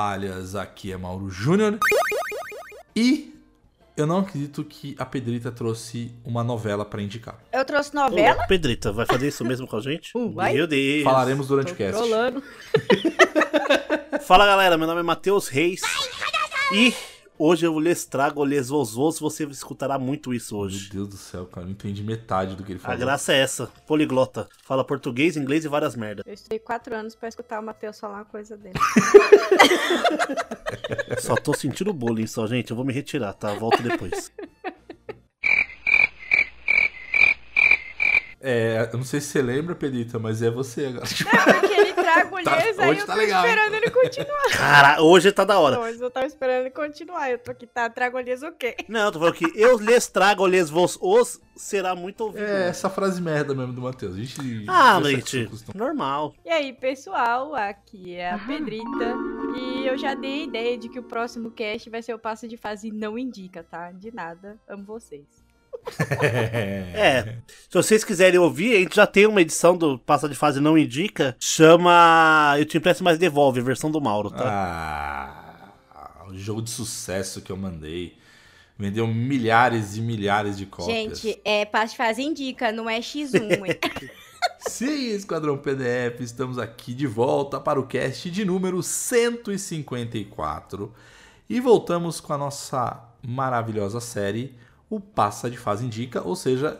Toalhas, aqui é Mauro Júnior. E eu não acredito que a Pedrita trouxe uma novela pra indicar. Eu trouxe novela? Ô, Pedrita, vai fazer isso mesmo com a gente? Uh, vai. Meu Deus. Falaremos durante Tô o cast. Fala galera, meu nome é Matheus Reis. E hoje eu lhes trago, lhes vos você escutará muito isso Meu hoje. Deus do céu, cara, eu não entendi metade do que ele A falou. graça é essa, poliglota. Fala português, inglês e várias merdas. Eu estudei quatro anos pra escutar o Matheus falar uma coisa dele. Só tô sentindo bullying só, gente. Eu vou me retirar, tá? Volto depois. É, eu não sei se você lembra, Pedrita, mas é você agora. É porque ele traga Tá- aí hoje eu tá tô legal. esperando ele continuar. Cara, hoje tá da hora. Mas eu tava esperando ele continuar. Eu tô aqui, tá? Trago olhês o quê? Não, eu tô falando que eu lhes trago, lhes vos os será muito ouvido. É essa frase merda mesmo do Matheus. A gente. Ah, gente, costume. normal. E aí, pessoal, aqui é a Pedrita. E eu já dei a ideia de que o próximo cast vai ser o passo de fase não indica, tá? De nada. Amo vocês. É, se vocês quiserem ouvir, a gente já tem uma edição do Passa de Fase Não Indica. Chama Eu Te Empresto Mais Devolve, versão do Mauro, tá? Ah, o jogo de sucesso que eu mandei. Vendeu milhares e milhares de cópias. Gente, é passo de fase indica, não é X1, hein? Sim, Esquadrão PDF, estamos aqui de volta para o cast de número 154 e voltamos com a nossa maravilhosa série, o Passa de Fase Indica, ou seja,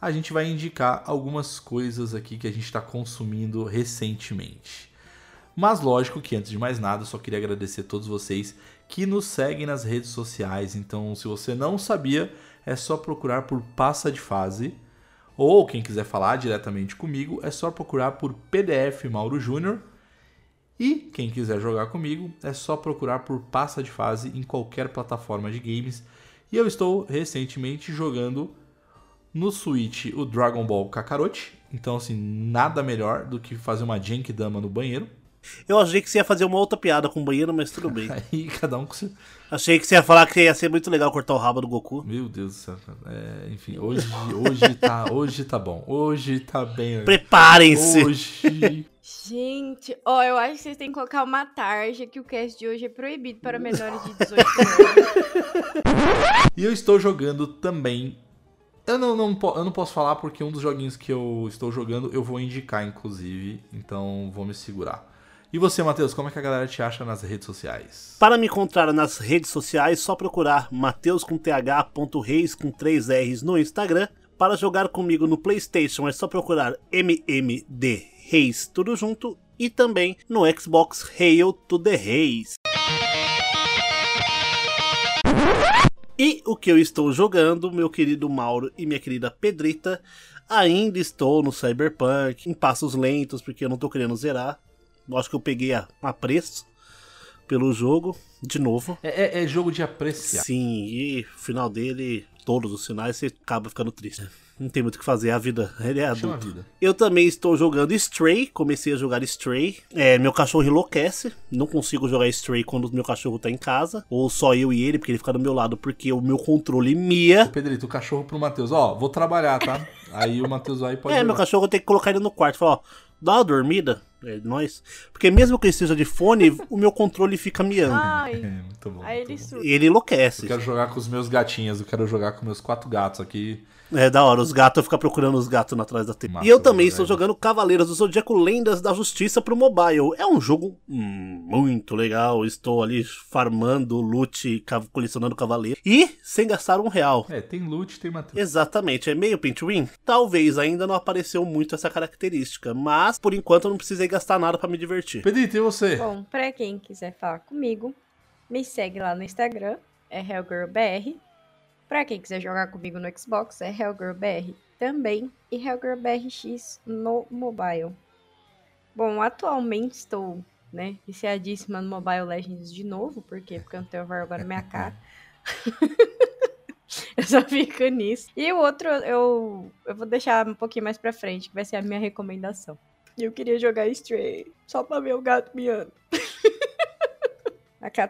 a gente vai indicar algumas coisas aqui que a gente está consumindo recentemente. Mas lógico que antes de mais nada, só queria agradecer a todos vocês que nos seguem nas redes sociais. Então, se você não sabia, é só procurar por Passa de Fase. Ou quem quiser falar diretamente comigo, é só procurar por PDF Mauro Júnior. E quem quiser jogar comigo, é só procurar por Passa de Fase em qualquer plataforma de games. E eu estou recentemente jogando no Switch o Dragon Ball Kakarot. Então, assim, nada melhor do que fazer uma Genkidama no banheiro. Eu achei que você ia fazer uma outra piada com o banheiro, mas tudo bem. Aí cada um com seu... Achei que você ia falar que ia ser muito legal cortar o rabo do Goku. Meu Deus do céu. cara. É, enfim, hoje, hoje, tá, hoje tá bom. Hoje tá bem. Preparem-se! Hoje. Gente, ó, eu acho que vocês têm que colocar uma tarja que o cast de hoje é proibido para menores de 18 anos. E eu estou jogando também. Eu não, não, eu não posso falar porque um dos joguinhos que eu estou jogando eu vou indicar, inclusive. Então vou me segurar. E você, Matheus, como é que a galera te acha nas redes sociais? Para me encontrar nas redes sociais, só procurar Mateus com th.reis com 3 R's no Instagram. Para jogar comigo no PlayStation é só procurar MMD Reis tudo junto e também no Xbox Hail to the Reis. E o que eu estou jogando, meu querido Mauro e minha querida Pedrita, ainda estou no Cyberpunk, em passos lentos, porque eu não tô querendo zerar. Acho que eu peguei a, a preço pelo jogo, de novo. É, é- é jogo de apreciar. Sim, e o final dele, todos os finais, você acaba ficando triste. Não tem muito o que fazer, a vida, ele é adulto. vida. Eu também estou jogando Stray, comecei a jogar Stray. É, meu cachorro enlouquece, não consigo jogar Stray quando o meu cachorro tá em casa, ou só eu e ele, porque ele fica do meu lado, porque o meu controle mia. Pedrito, o cachorro pro Matheus. Ó, vou trabalhar, tá? Aí o Matheus vai e pode É, meu cachorro tem que colocar ele no quarto, falar, ó, dá uma dormida, é nós. Porque mesmo que ele esteja de fone, o meu controle fica miando. É, Ai, muito bom. aí muito ele bom. surta. E ele enlouquece. Eu quero jogar com os meus gatinhos, eu quero jogar com meus quatro gatos aqui. É da hora, os gatos ficam procurando os gatos atrás da TV. Massa, E eu também estou jogando Cavaleiros do Zodíaco Lendas da Justiça pro mobile. É um jogo hum, muito legal. Estou ali farmando loot, colecionando cavaleiro. E sem gastar um real. É, tem loot, tem Matheus. Exatamente, é meio pay to win? Talvez ainda não apareceu muito essa característica, mas por enquanto eu não precisei gastar nada pra me divertir. Pedrito, e você? Bom, pra quem quiser falar comigo, me segue lá no Instagram, é HellGirlBR. Pra quem quiser jogar comigo no Xbox, é HellGirlBR também. E HellGirlBRX no mobile. Bom, atualmente estou, né, viciadíssima no Mobile Legends de novo. Por quê? Porque eu não tenho vergonha na minha cara. eu só fico nisso. E o outro eu, eu vou deixar um pouquinho mais pra frente, que vai ser a minha recomendação. E eu queria jogar Stray, só pra ver o gato miando.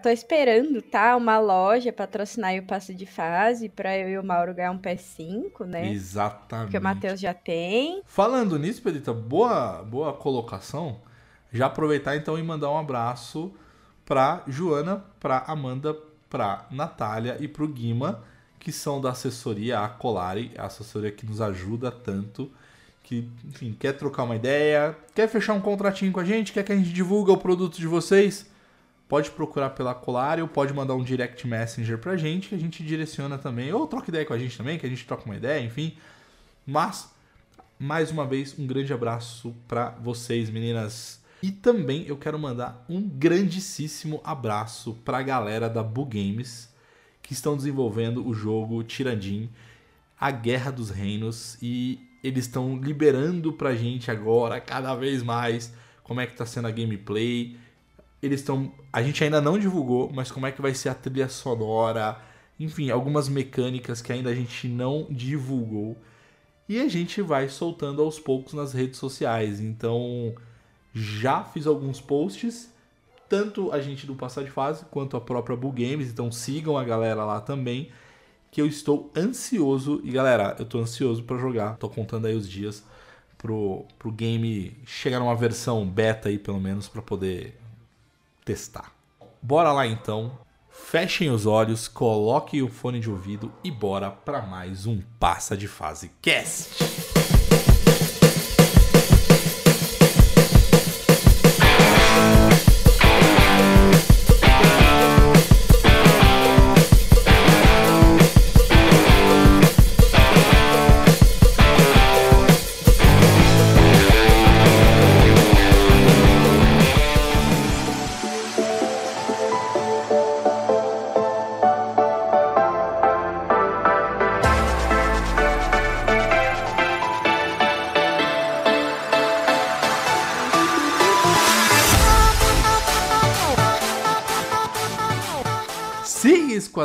Tô esperando, tá? Uma loja patrocinar aí o passo de fase pra eu e o Mauro ganhar um PS5, né? Exatamente. Porque o Matheus já tem. Falando nisso, Pedrita, boa, boa colocação. Já aproveitar então e mandar um abraço pra Joana, pra Amanda, pra Natália e pro Guima, que são da assessoria a Colari, a assessoria que nos ajuda tanto, que, enfim, quer trocar uma ideia, quer fechar um contratinho com a gente, quer que a gente divulgue o produto de vocês, pode procurar pela Colari ou pode mandar um direct messenger pra gente, que a gente direciona também, ou troca ideia com a gente também, que a gente troca uma ideia, enfim. Mas, mais uma vez, um grande abraço pra vocês, meninas. E também eu quero mandar um grandíssimo abraço pra galera da Bu Games, que estão desenvolvendo o jogo Tirandim, A Guerra dos Reinos, e eles estão liberando pra gente agora, cada vez mais, como é que tá sendo a gameplay. Eles estão. A gente ainda não divulgou, mas como é que vai ser a trilha sonora. Enfim, algumas mecânicas que ainda a gente não divulgou. E a gente vai soltando aos poucos nas redes sociais. Então, já fiz alguns posts, tanto a gente do Passar de Fase quanto a própria Bull Games. Então, sigam a galera lá também que eu estou ansioso. E galera, eu tô ansioso para jogar. Tô contando aí os dias pro, pro game chegar numa versão beta aí, pelo menos, para poder testar. Bora lá então. Fechem os olhos, coloquem o fone de ouvido e bora para mais um Passa de Fase Cast.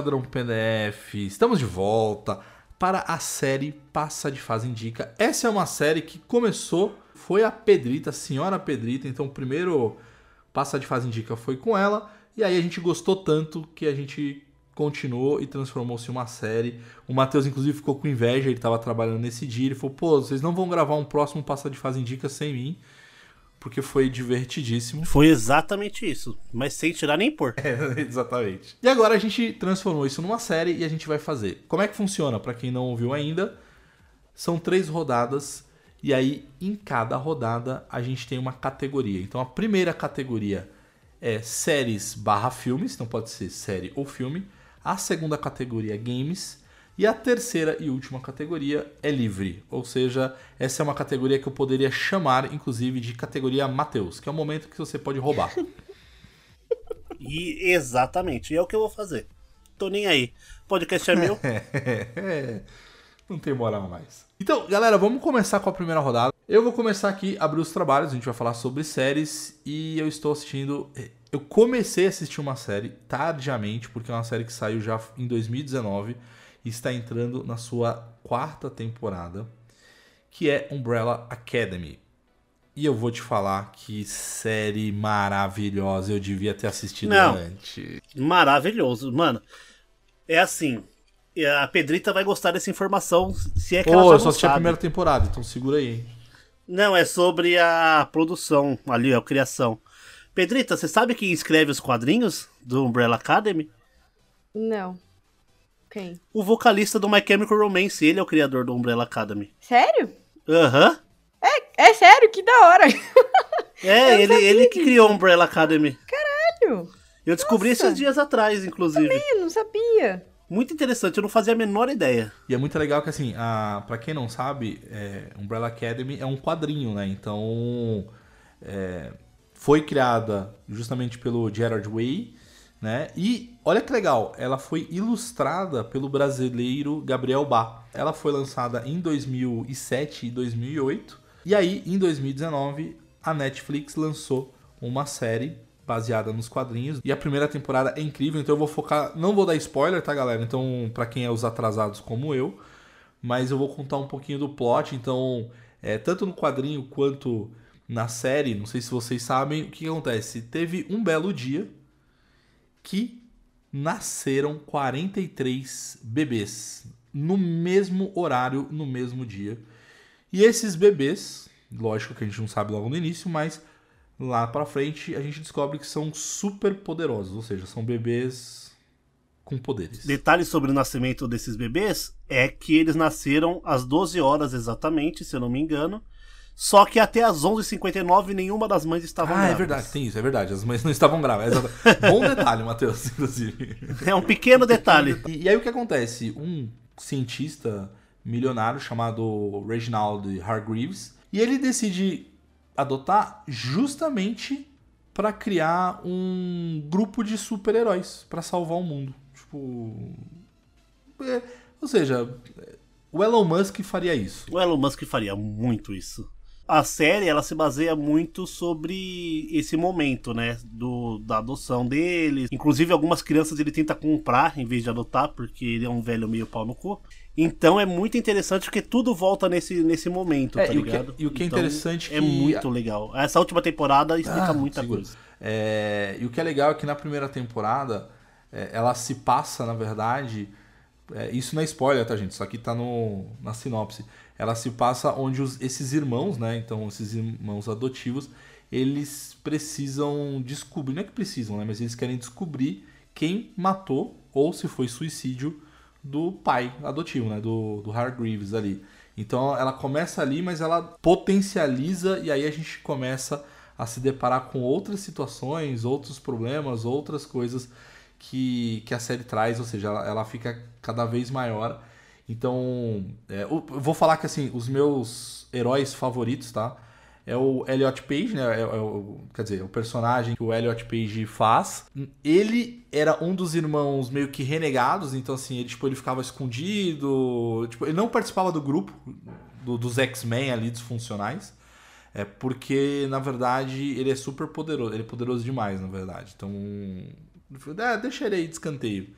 Esquadrão PDF, estamos de volta para a série Passa de Fase Indica. Essa é uma série que começou, foi a Pedrita, a senhora Pedrita, então o primeiro Passa de Fase Indica foi com ela, e aí a gente gostou tanto que a gente continuou e transformou-se em uma série. O Matheus, inclusive, ficou com inveja, ele estava trabalhando nesse dia, ele falou, pô, vocês não vão gravar um próximo Passa de Fase Indica sem mim, porque foi divertidíssimo. Foi exatamente isso, mas sem tirar nem pôr. É, exatamente. E agora a gente transformou isso numa série e a gente vai fazer. Como é que funciona? Para quem não ouviu ainda, são três rodadas e aí em cada rodada a gente tem uma categoria. Então a primeira categoria é séries barra filmes, então pode ser série ou filme. A segunda categoria é games. E a terceira e última categoria é livre, ou seja, essa é uma categoria que eu poderia chamar, inclusive, de categoria Mateus, que é o momento que você pode roubar. E exatamente, e é o que eu vou fazer. Tô nem aí. Podcast é meu. Não tem moral mais. Então, galera, vamos começar com a primeira rodada. Eu vou começar aqui, abrir os trabalhos, a gente vai falar sobre séries e eu estou assistindo. Eu comecei a assistir uma série tardiamente, porque é uma série que saiu já em 2019 e está entrando na sua quarta temporada, que é Umbrella Academy. E eu vou te falar que série maravilhosa, eu devia ter assistido Não. antes. Maravilhoso, mano. É assim, a Pedrita vai gostar dessa informação, se é que Pô, ela já eu só assisti a primeira temporada, então segura aí, hein? Não, é sobre a produção ali, a criação. Pedrita, você sabe quem escreve os quadrinhos do Umbrella Academy? Não. Quem? O vocalista do My Chemical Romance, ele é o criador do Umbrella Academy. Sério? Aham. É sério? Que da hora! É, ele, ele que criou o Umbrella Academy. Sério? Eu descobri Nossa. esses dias atrás, inclusive. Eu não sabia. Muito interessante, eu não fazia a menor ideia. E é muito legal que, assim, a, pra quem não sabe, é, Umbrella Academy é um quadrinho, né? Então, é, foi criada justamente pelo Gerard Way, né? E olha que legal, ela foi ilustrada pelo brasileiro Gabriel Bá. Ela foi lançada em 2007 e 2008. E aí, em 2019, a Netflix lançou uma série baseada nos quadrinhos. E a primeira temporada é incrível, então eu vou focar. Não vou dar spoiler, tá, galera? Então, pra quem é os atrasados como eu. Mas eu vou contar um pouquinho do plot. Então, é, tanto no quadrinho quanto na série, não sei se vocês sabem, o que acontece? Teve um belo dia que nasceram 43 bebês no mesmo horário, no mesmo dia. E esses bebês, lógico que a gente não sabe logo no início, mas lá pra frente a gente descobre que são super poderosos, ou seja, são bebês com poderes. Detalhe sobre o nascimento desses bebês é que eles nasceram às 12 horas exatamente, se eu não me engano. Só que até às 11h59 nenhuma das mães estava Ah, grávidas. é verdade, tem isso, é verdade. As mães não estavam grávidas. exata- Bom detalhe, Matheus, inclusive. É um pequeno detalhe. E, e aí o que acontece? Um cientista milionário chamado Reginald Hargreaves, e ele decide adotar justamente para criar um grupo de super-heróis para salvar o mundo. Tipo, é, ou seja, o Elon Musk faria isso. O Elon Musk faria muito isso. A série ela se baseia muito sobre esse momento, né, do, da adoção dele. Inclusive algumas crianças ele tenta comprar em vez de adotar, porque ele é um velho meio pau no cu. Então é muito interessante porque tudo volta nesse, nesse momento, É, tá e o que- ligado? e o que é Então, interessante é que- muito legal. Essa última temporada explica Ah, muita coisa. É, e o que é legal é que na primeira temporada é, ela se passa, na verdade. é, isso não é spoiler, tá, gente? Isso aqui tá no, na sinopse. Ela se passa onde os- esses irmãos, né? Então, esses irmãos adotivos, eles precisam descobrir. Não é que precisam, né? Mas eles querem descobrir quem matou ou se foi suicídio do pai adotivo, né? Do, do Hargreaves ali. Então ela começa ali, mas ela potencializa e aí a gente começa a se deparar com outras situações, outros problemas, outras coisas que, que a série traz, ou seja, ela, ela fica cada vez maior. Então, é, eu vou falar que assim, os meus heróis favoritos, tá? É o Elliot Page, né? É, é o, quer dizer, o personagem que o Elliot Page faz. Ele era um dos irmãos meio que renegados, então assim, ele, tipo, ele ficava escondido. Tipo, ele não participava do grupo do- dos X-Men ali, dos funcionais. É porque, na verdade, ele é super poderoso. Ele é poderoso demais, na verdade. Então. É, deixa ele aí de escanteio.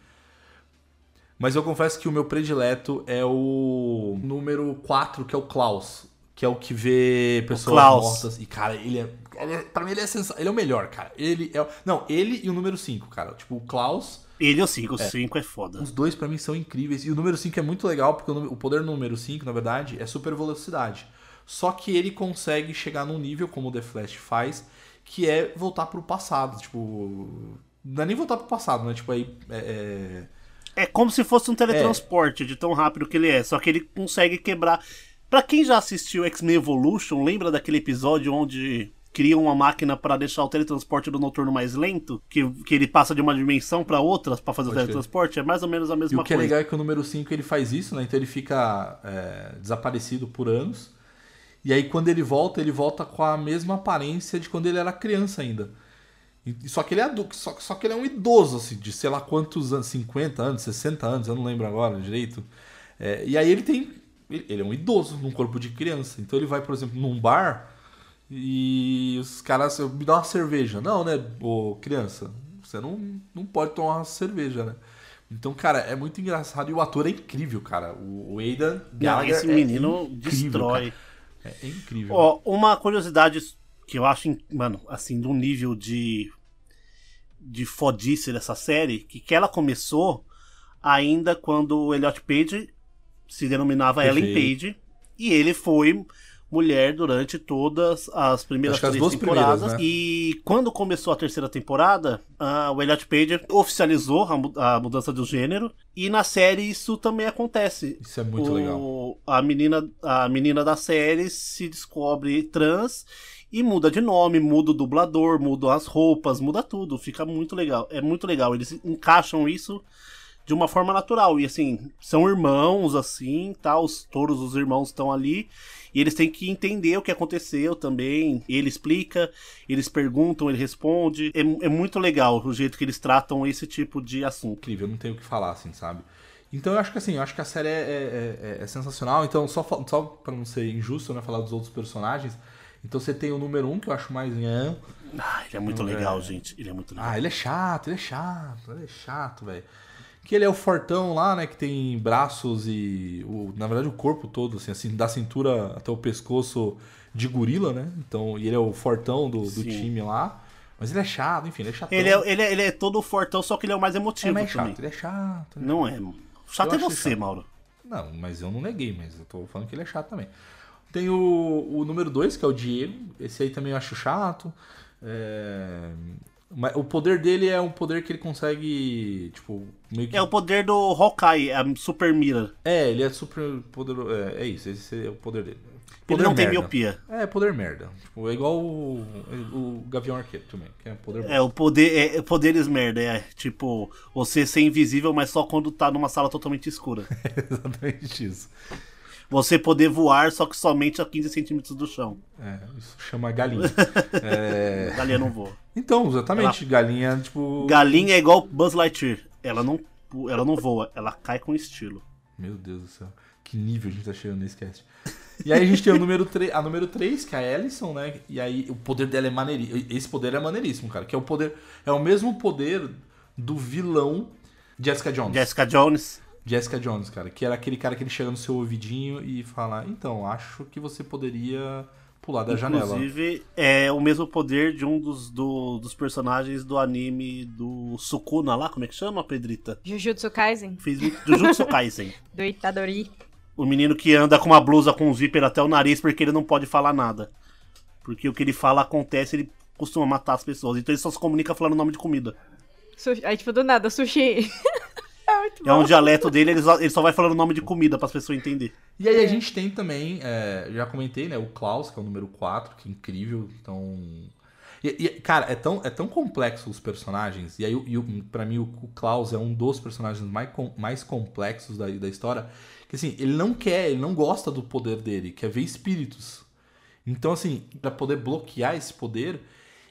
Mas eu confesso que o meu predileto é o número 4, que é o Klaus. Que é o que vê pessoas mortas. E, cara, ele é. Ele é pra mim, ele é sensacional. Ele é o melhor, cara. Ele é. Não, ele e o número 5, cara. Tipo, o Klaus. Ele e o 5, o 5 é foda. Os dois pra mim são incríveis. E o número 5 é muito legal, porque o poder do número 5, na verdade, é super velocidade. Só que ele consegue chegar num nível, como o The Flash faz, que é voltar pro passado. Tipo. Não é nem voltar pro passado, né? Tipo, aí. É, é- É como se fosse um teletransporte de tão rápido que ele é, só que ele consegue quebrar. Pra quem já assistiu X-Men Evolution, lembra daquele episódio onde criam uma máquina pra deixar o teletransporte do noturno mais lento, que, que ele passa de uma dimensão pra outra pra fazer o Pode crer. teletransporte? É mais ou menos a mesma o que é coisa. legal é que o número 5 ele faz isso, né? Então ele fica é, desaparecido por anos. E aí quando ele volta, ele volta com a mesma aparência de quando ele era criança ainda. E- Só que ele é adulto, só, só que ele é um idoso, assim, de sei lá quantos anos, 50 anos, 60 anos, eu não lembro agora direito. É, e aí ele tem. Ele é um idoso num corpo de criança. Então ele vai, por exemplo, num bar e os caras. Me dá uma cerveja. Não, né, ô, criança? Você não, não pode tomar uma cerveja, né? Então, cara, é muito engraçado e o ator é incrível, cara. O, o Aidan Gallagher esse é menino incrível, destrói. cara. É, é incrível. Ó, uma curiosidade que eu acho, mano, assim, do nível de de fodice dessa série, que, que ela começou ainda quando o Elliot Page se denominava Ellen Perfeito. Page e ele foi mulher durante todas as primeiras Acho as três duas temporadas. primeiras, né? E quando começou a terceira temporada, ah, o Elliot Page oficializou a, a mudança do gênero e na série isso também acontece Isso é muito o- legal. A menina, a menina da série se descobre trans e muda de nome, muda o dublador, muda as roupas, muda tudo. Fica muito legal. É muito legal. Eles encaixam isso de uma forma natural. E assim, são irmãos, assim, tal. Os, todos os irmãos estão ali. E eles têm que entender o que aconteceu também. Ele explica, eles perguntam, ele responde. É, é muito legal o jeito que eles tratam esse tipo de assunto. incrível, não tenho o que falar, assim, sabe? Então eu acho que assim, eu acho que a série é, é- é- é sensacional. Então, só, só pra não ser injusto, né, falar dos outros personagens. Então você tem o número um, que eu acho mais. Ah, ele é muito legal, é. gente. Ele é muito legal. Ah, ele é chato, ele é chato, ele é chato, velho. Que ele é o fortão lá, né? Que tem braços e. O, na verdade, o corpo todo, assim, assim, da cintura até o pescoço de gorila, né? Então, e ele é o fortão do, do time lá. Mas ele é chato, enfim, ele é chatão. Ele é, ele, é, ele é todo fortão, só que ele é o mais É emotivo mais também. chato, ele é chato. né? Não é. Chato Eu é você, chato. Mauro. Não, mas eu não neguei, mas eu tô falando que ele é chato também. Tem o, o número 2, que é o Diego. Esse aí também eu acho chato. É, mas o poder dele é um poder que ele consegue, tipo, que... É o poder do Hawkeye, a Super Mira. É, ele é super poderoso. É, é isso, esse é o poder dele. Ele Poder não tem merda. miopia. É, poder merda. Tipo, é igual o, o Gavião Arqueiro também, que é poder É, o poder é, é poderes merda, é tipo, você ser invisível, mas só quando tá numa sala totalmente escura. exatamente isso. Você poder voar, só que somente a 15 centímetros do chão. É, isso chama galinha. É, Galinha não voa. Então, exatamente, galinha, tipo. Galinha é igual Buzz Lightyear. Ela não, ela não voa, ela cai com estilo. Meu Deus do céu. Que nível a gente tá chegando nesse cast. E aí a gente tem o número 3, a número 3, que é a Ellison, né? E aí o poder dela é maneiríssimo. Esse poder é maneiríssimo, cara. Que é o poder. É o mesmo poder do vilão Jessica Jones. Jessica Jones. Jessica Jones, cara. Que era aquele cara que ele chega no seu ouvidinho e fala: Então, acho que você poderia pular da janela. Inclusive, é o mesmo poder de um dos, do- dos personagens do anime do Sukuna lá, como é que chama, Pedrita? Jujutsu Kaisen, muito- Jujutsu Kaisen. do Itadori. O menino que anda com uma blusa com um zíper até o nariz porque ele não pode falar nada. Porque o que ele fala acontece, ele costuma matar as pessoas. Então ele só se comunica falando nome de comida. Sushi- Aí, tipo, do nada, sushi. é muito É um dialeto dele, ele só, ele só vai falando nome de comida para as pessoas entenderem. E aí a gente tem também, é, já comentei, né? O Klaus, que é o número 4, que é incrível. Então. E, e, cara, é tão, é tão complexo os personagens. E aí, o- e o- pra mim, o, o Klaus é um dos personagens mais, com- mais complexos da, da história. Que assim, ele não quer, ele não gosta do poder dele, quer ver espíritos. Então, assim, pra poder bloquear esse poder,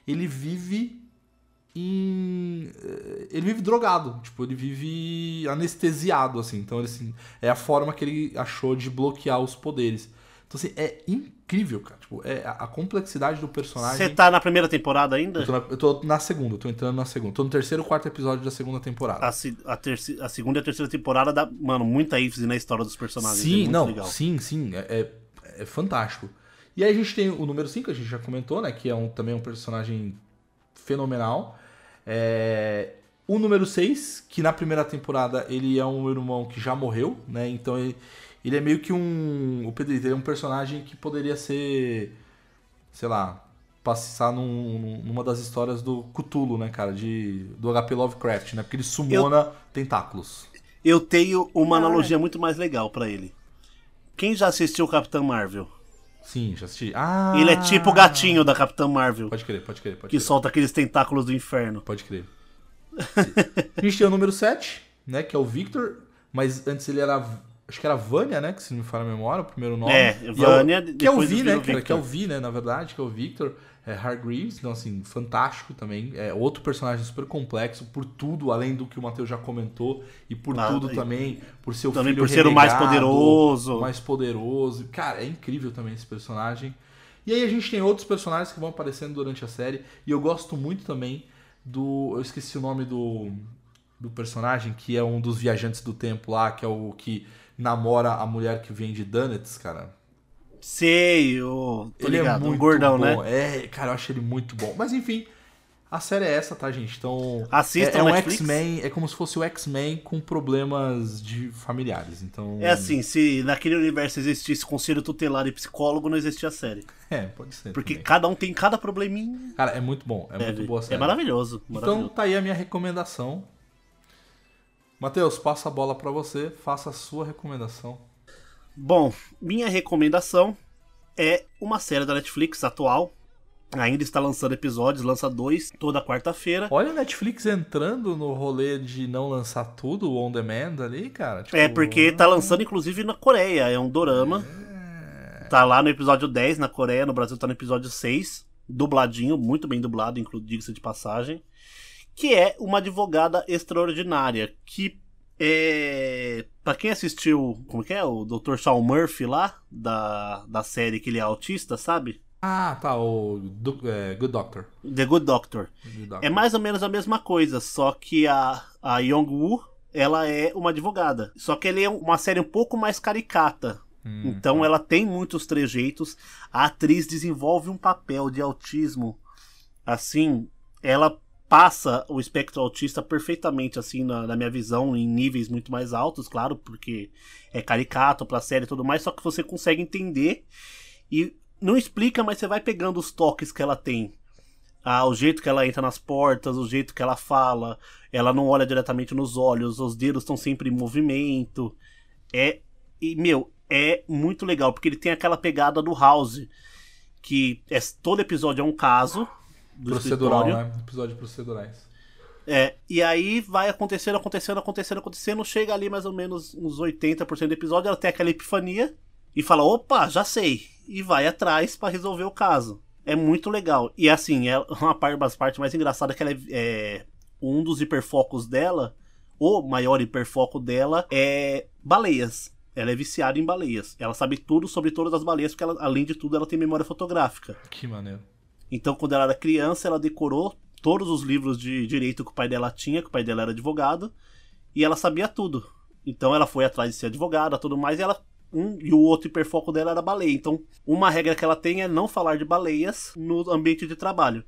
ele vive em. eh, Ele vive drogado, tipo, ele vive anestesiado, assim. Então, ele, assim, é a forma que ele achou de bloquear os poderes. Então, assim, é incrível, cara. Tipo, é a a complexidade do personagem. Você tá na primeira temporada ainda? Eu tô, na, eu tô na segunda, eu tô entrando na segunda. Tô no terceiro quarto episódio da segunda temporada. A, se- a, terci- a segunda e a terceira temporada dá, mano, muita ênfase na história dos personagens. é Sim, muito não, legal. sim, sim, é, é, é fantástico. E aí a gente tem o número 5, a gente já comentou, né? Que é um, também um personagem fenomenal. É, o número 6, que na primeira temporada ele é um irmão que já morreu, né? Então ele, ele é meio que um. O Pedrito, ele é um personagem que poderia ser. Sei lá. Passar num- num- numa das histórias do Cthulhu, né, cara? De, do HP Lovecraft, né? Porque ele sumona tentáculos. Eu tenho uma Ah. analogia muito mais legal pra ele. Quem já assistiu o Capitão Marvel? Sim, já assisti. Ah! Ele é tipo o gatinho da Capitã Marvel, Pode crer, pode crer, pode que crer. solta aqueles tentáculos do inferno. Pode crer. a gente tem o número 7, né? Que é o Victor. Mas antes ele era. Acho que era Vânia, né? Que se não me falha a memória, o primeiro nome. É, E Vânia, o, Que é o depois Vi, né? Victor. Que é o Vi, né? Na verdade, que é o Victor. É Hargreaves, então assim, fantástico também. É outro personagem super complexo por tudo, além do que o Matheus já comentou, e por Ah, tudo e- também, por ser o Também filho por ser o mais renegado, poderoso. mais poderoso. Cara, é incrível também esse personagem. E aí a gente tem outros personagens que vão aparecendo durante a série. E eu gosto muito também do. Eu esqueci o nome do, do personagem, que é um dos viajantes do tempo lá, que é o que namora a mulher que vende donuts, cara. Sei. Tô ele ligado, é muito o gordão, bom. né? É, cara, eu acho ele muito bom. Mas enfim, a série é essa, tá, gente? Então. Assistam é, é um. X-Men, é como se fosse o X-Men com problemas de familiares. Então. É assim, se naquele universo existisse conselho tutelar e psicólogo, não existia a série. É, pode ser. Porque também. cada um tem cada probleminha. Cara, é muito bom. É muito boa a série. É maravilhoso. Então maravilhoso. tá aí a minha recomendação. Matheus, passa a bola pra você, faça a sua recomendação. Bom, minha recomendação é uma série da Netflix atual. Ainda está lançando episódios, lança dois toda quarta-feira. Olha a Netflix entrando no rolê de não lançar tudo on demand ali, cara. Tipo, É porque tá lançando inclusive na Coreia, é um dorama. Tá lá no episódio 10 na Coreia, no Brasil tá no episódio 6, dubladinho, muito bem dublado, diga-se de passagem, que é uma advogada extraordinária, que é, para quem assistiu, como que é, o Dr. Shawn Murphy lá da, da série que ele é autista, sabe? Ah, tá, o do, é, Good Doctor. The Good Doctor. Good Doctor. É mais ou menos a mesma coisa, só que a, a Young-woo, ela é uma advogada. Só que ela é uma série um pouco mais caricata. Hum. Então ela tem muitos trejeitos. A atriz desenvolve um papel de autismo. Assim, ela passa o espectro autista perfeitamente, assim, na, na minha visão, em níveis muito mais altos, claro, porque é caricato pra série e tudo mais, só que você consegue entender e não explica, mas você vai pegando os toques que ela tem. Ah, o jeito que ela entra nas portas, o jeito que ela fala, ela não olha diretamente nos olhos, os dedos estão sempre em movimento. É. E, meu, é muito legal, porque ele tem aquela pegada do House, que é, todo episódio é um caso. Do Procedural, escritório. né? Episódio procedurais. É, e aí vai acontecendo, acontecendo, acontecendo, acontecendo, chega ali mais ou menos uns 80% do episódio, ela tem aquela epifania e fala, opa, já sei, e vai atrás pra resolver o caso. É muito legal. E assim, é uma parte das partes mais engraçadas que ela é, é um dos hiperfocos dela, o maior hiperfoco dela é baleias. Ela é viciada em baleias. Ela sabe tudo sobre todas as baleias, porque ela, além de tudo ela tem memória fotográfica. Que maneiro. Então, quando ela era criança, ela decorou todos os livros de direito que o pai dela tinha, que o pai dela era advogado, e ela sabia tudo. Então, ela foi atrás de ser advogada, tudo mais, e ela um e o outro hiperfoco dela era baleia. Então, uma regra que ela tem é não falar de baleias no ambiente de trabalho,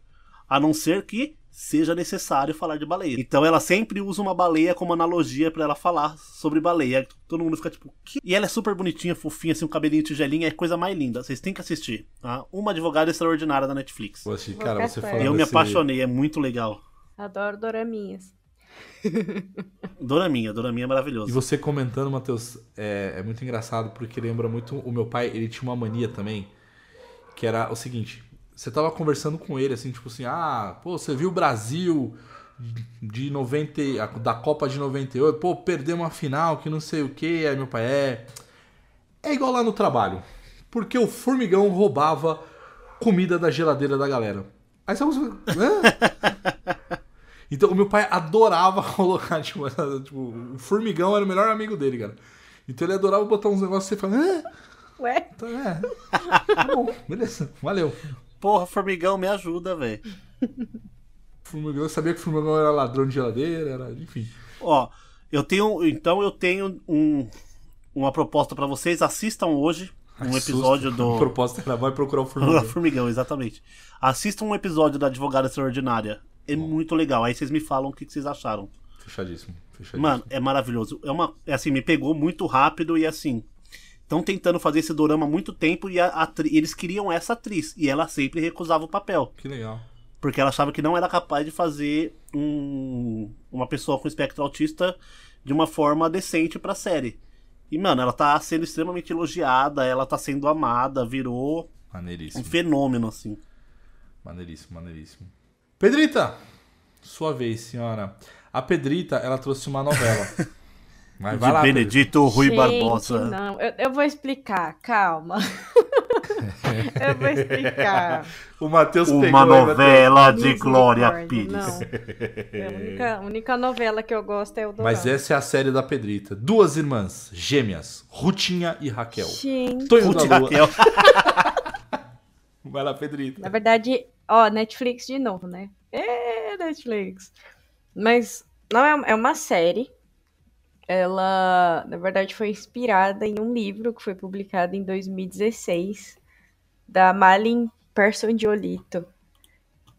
a não ser que seja necessário falar de baleia. Então, ela sempre usa uma baleia como analogia para ela falar sobre baleia. Todo mundo fica tipo, que? E ela é super bonitinha, fofinha, assim, um cabelinho tigelinho, é a coisa mais linda. Vocês têm que assistir. Tá? Uma advogada extraordinária da Netflix. Vou Cara, você falando Eu me apaixonei, é muito legal. Adoro doraminhas. Doraminha, Doraminha é E maravilhoso. você comentando, Matheus, é, é muito engraçado porque lembra muito o meu pai, ele tinha uma mania também, que era o seguinte, você tava conversando com ele assim, tipo assim, ah, pô, você viu o Brasil de 90, e- a- da Copa de 98, pô, perdeu uma final, que não sei o que, aí meu pai é é igual lá no trabalho, porque o formigão roubava comida da geladeira da galera. Aí você Hã? Então, o meu pai adorava colocar, tipo, tipo, o formigão era o melhor amigo dele, cara. Então ele adorava botar uns negócios e você fala, ah, Ué? tá, é, tá bom, beleza, valeu. Porra, formigão, me ajuda, velho. Formigão, eu sabia que o formigão era ladrão de geladeira, era, enfim. Ó, eu tenho. Então eu tenho um, uma proposta pra vocês. Assistam hoje um Ai, episódio susto. A do. proposta era vai procurar o formigão. Formigão, exatamente. Assistam um episódio da Advogada Extraordinária. É muito legal. Aí vocês me falam o que que vocês acharam. Fechadíssimo, fechadíssimo. Mano, é maravilhoso. É uma, é assim, me pegou muito rápido e assim. Estão tentando fazer esse dorama há muito tempo e atri- eles queriam essa atriz. E ela sempre recusava o papel. Que legal. Porque ela achava que não era capaz de fazer um- uma pessoa com espectro autista de uma forma decente pra série. E, mano, ela tá sendo extremamente elogiada, ela tá sendo amada, virou um Maneiríssimo, fenômeno, assim. maneiríssimo, maneiríssimo. Pedrita, sua vez, senhora. A Pedrita, ela trouxe uma novela. Mas vai de lá. Benedito Rui Gente, Barbosa. Não, eu, eu vou explicar, calma. eu vou explicar. O Matheus pegou Uma novela de Glória Pires. Não. É a única, única novela que eu gosto é o Dorama. Mas essa é a série da Pedrita. Duas irmãs, gêmeas, Rutinha e Raquel. Gente, Tonho Ruth da. Raquel. Vai lá, Pedrita. na verdade, ó, Netflix de novo, né? É, Netflix. Mas não é, é uma série. Ela, na verdade, foi inspirada em um livro que foi publicado em 2016 da Malin Persson-Giolito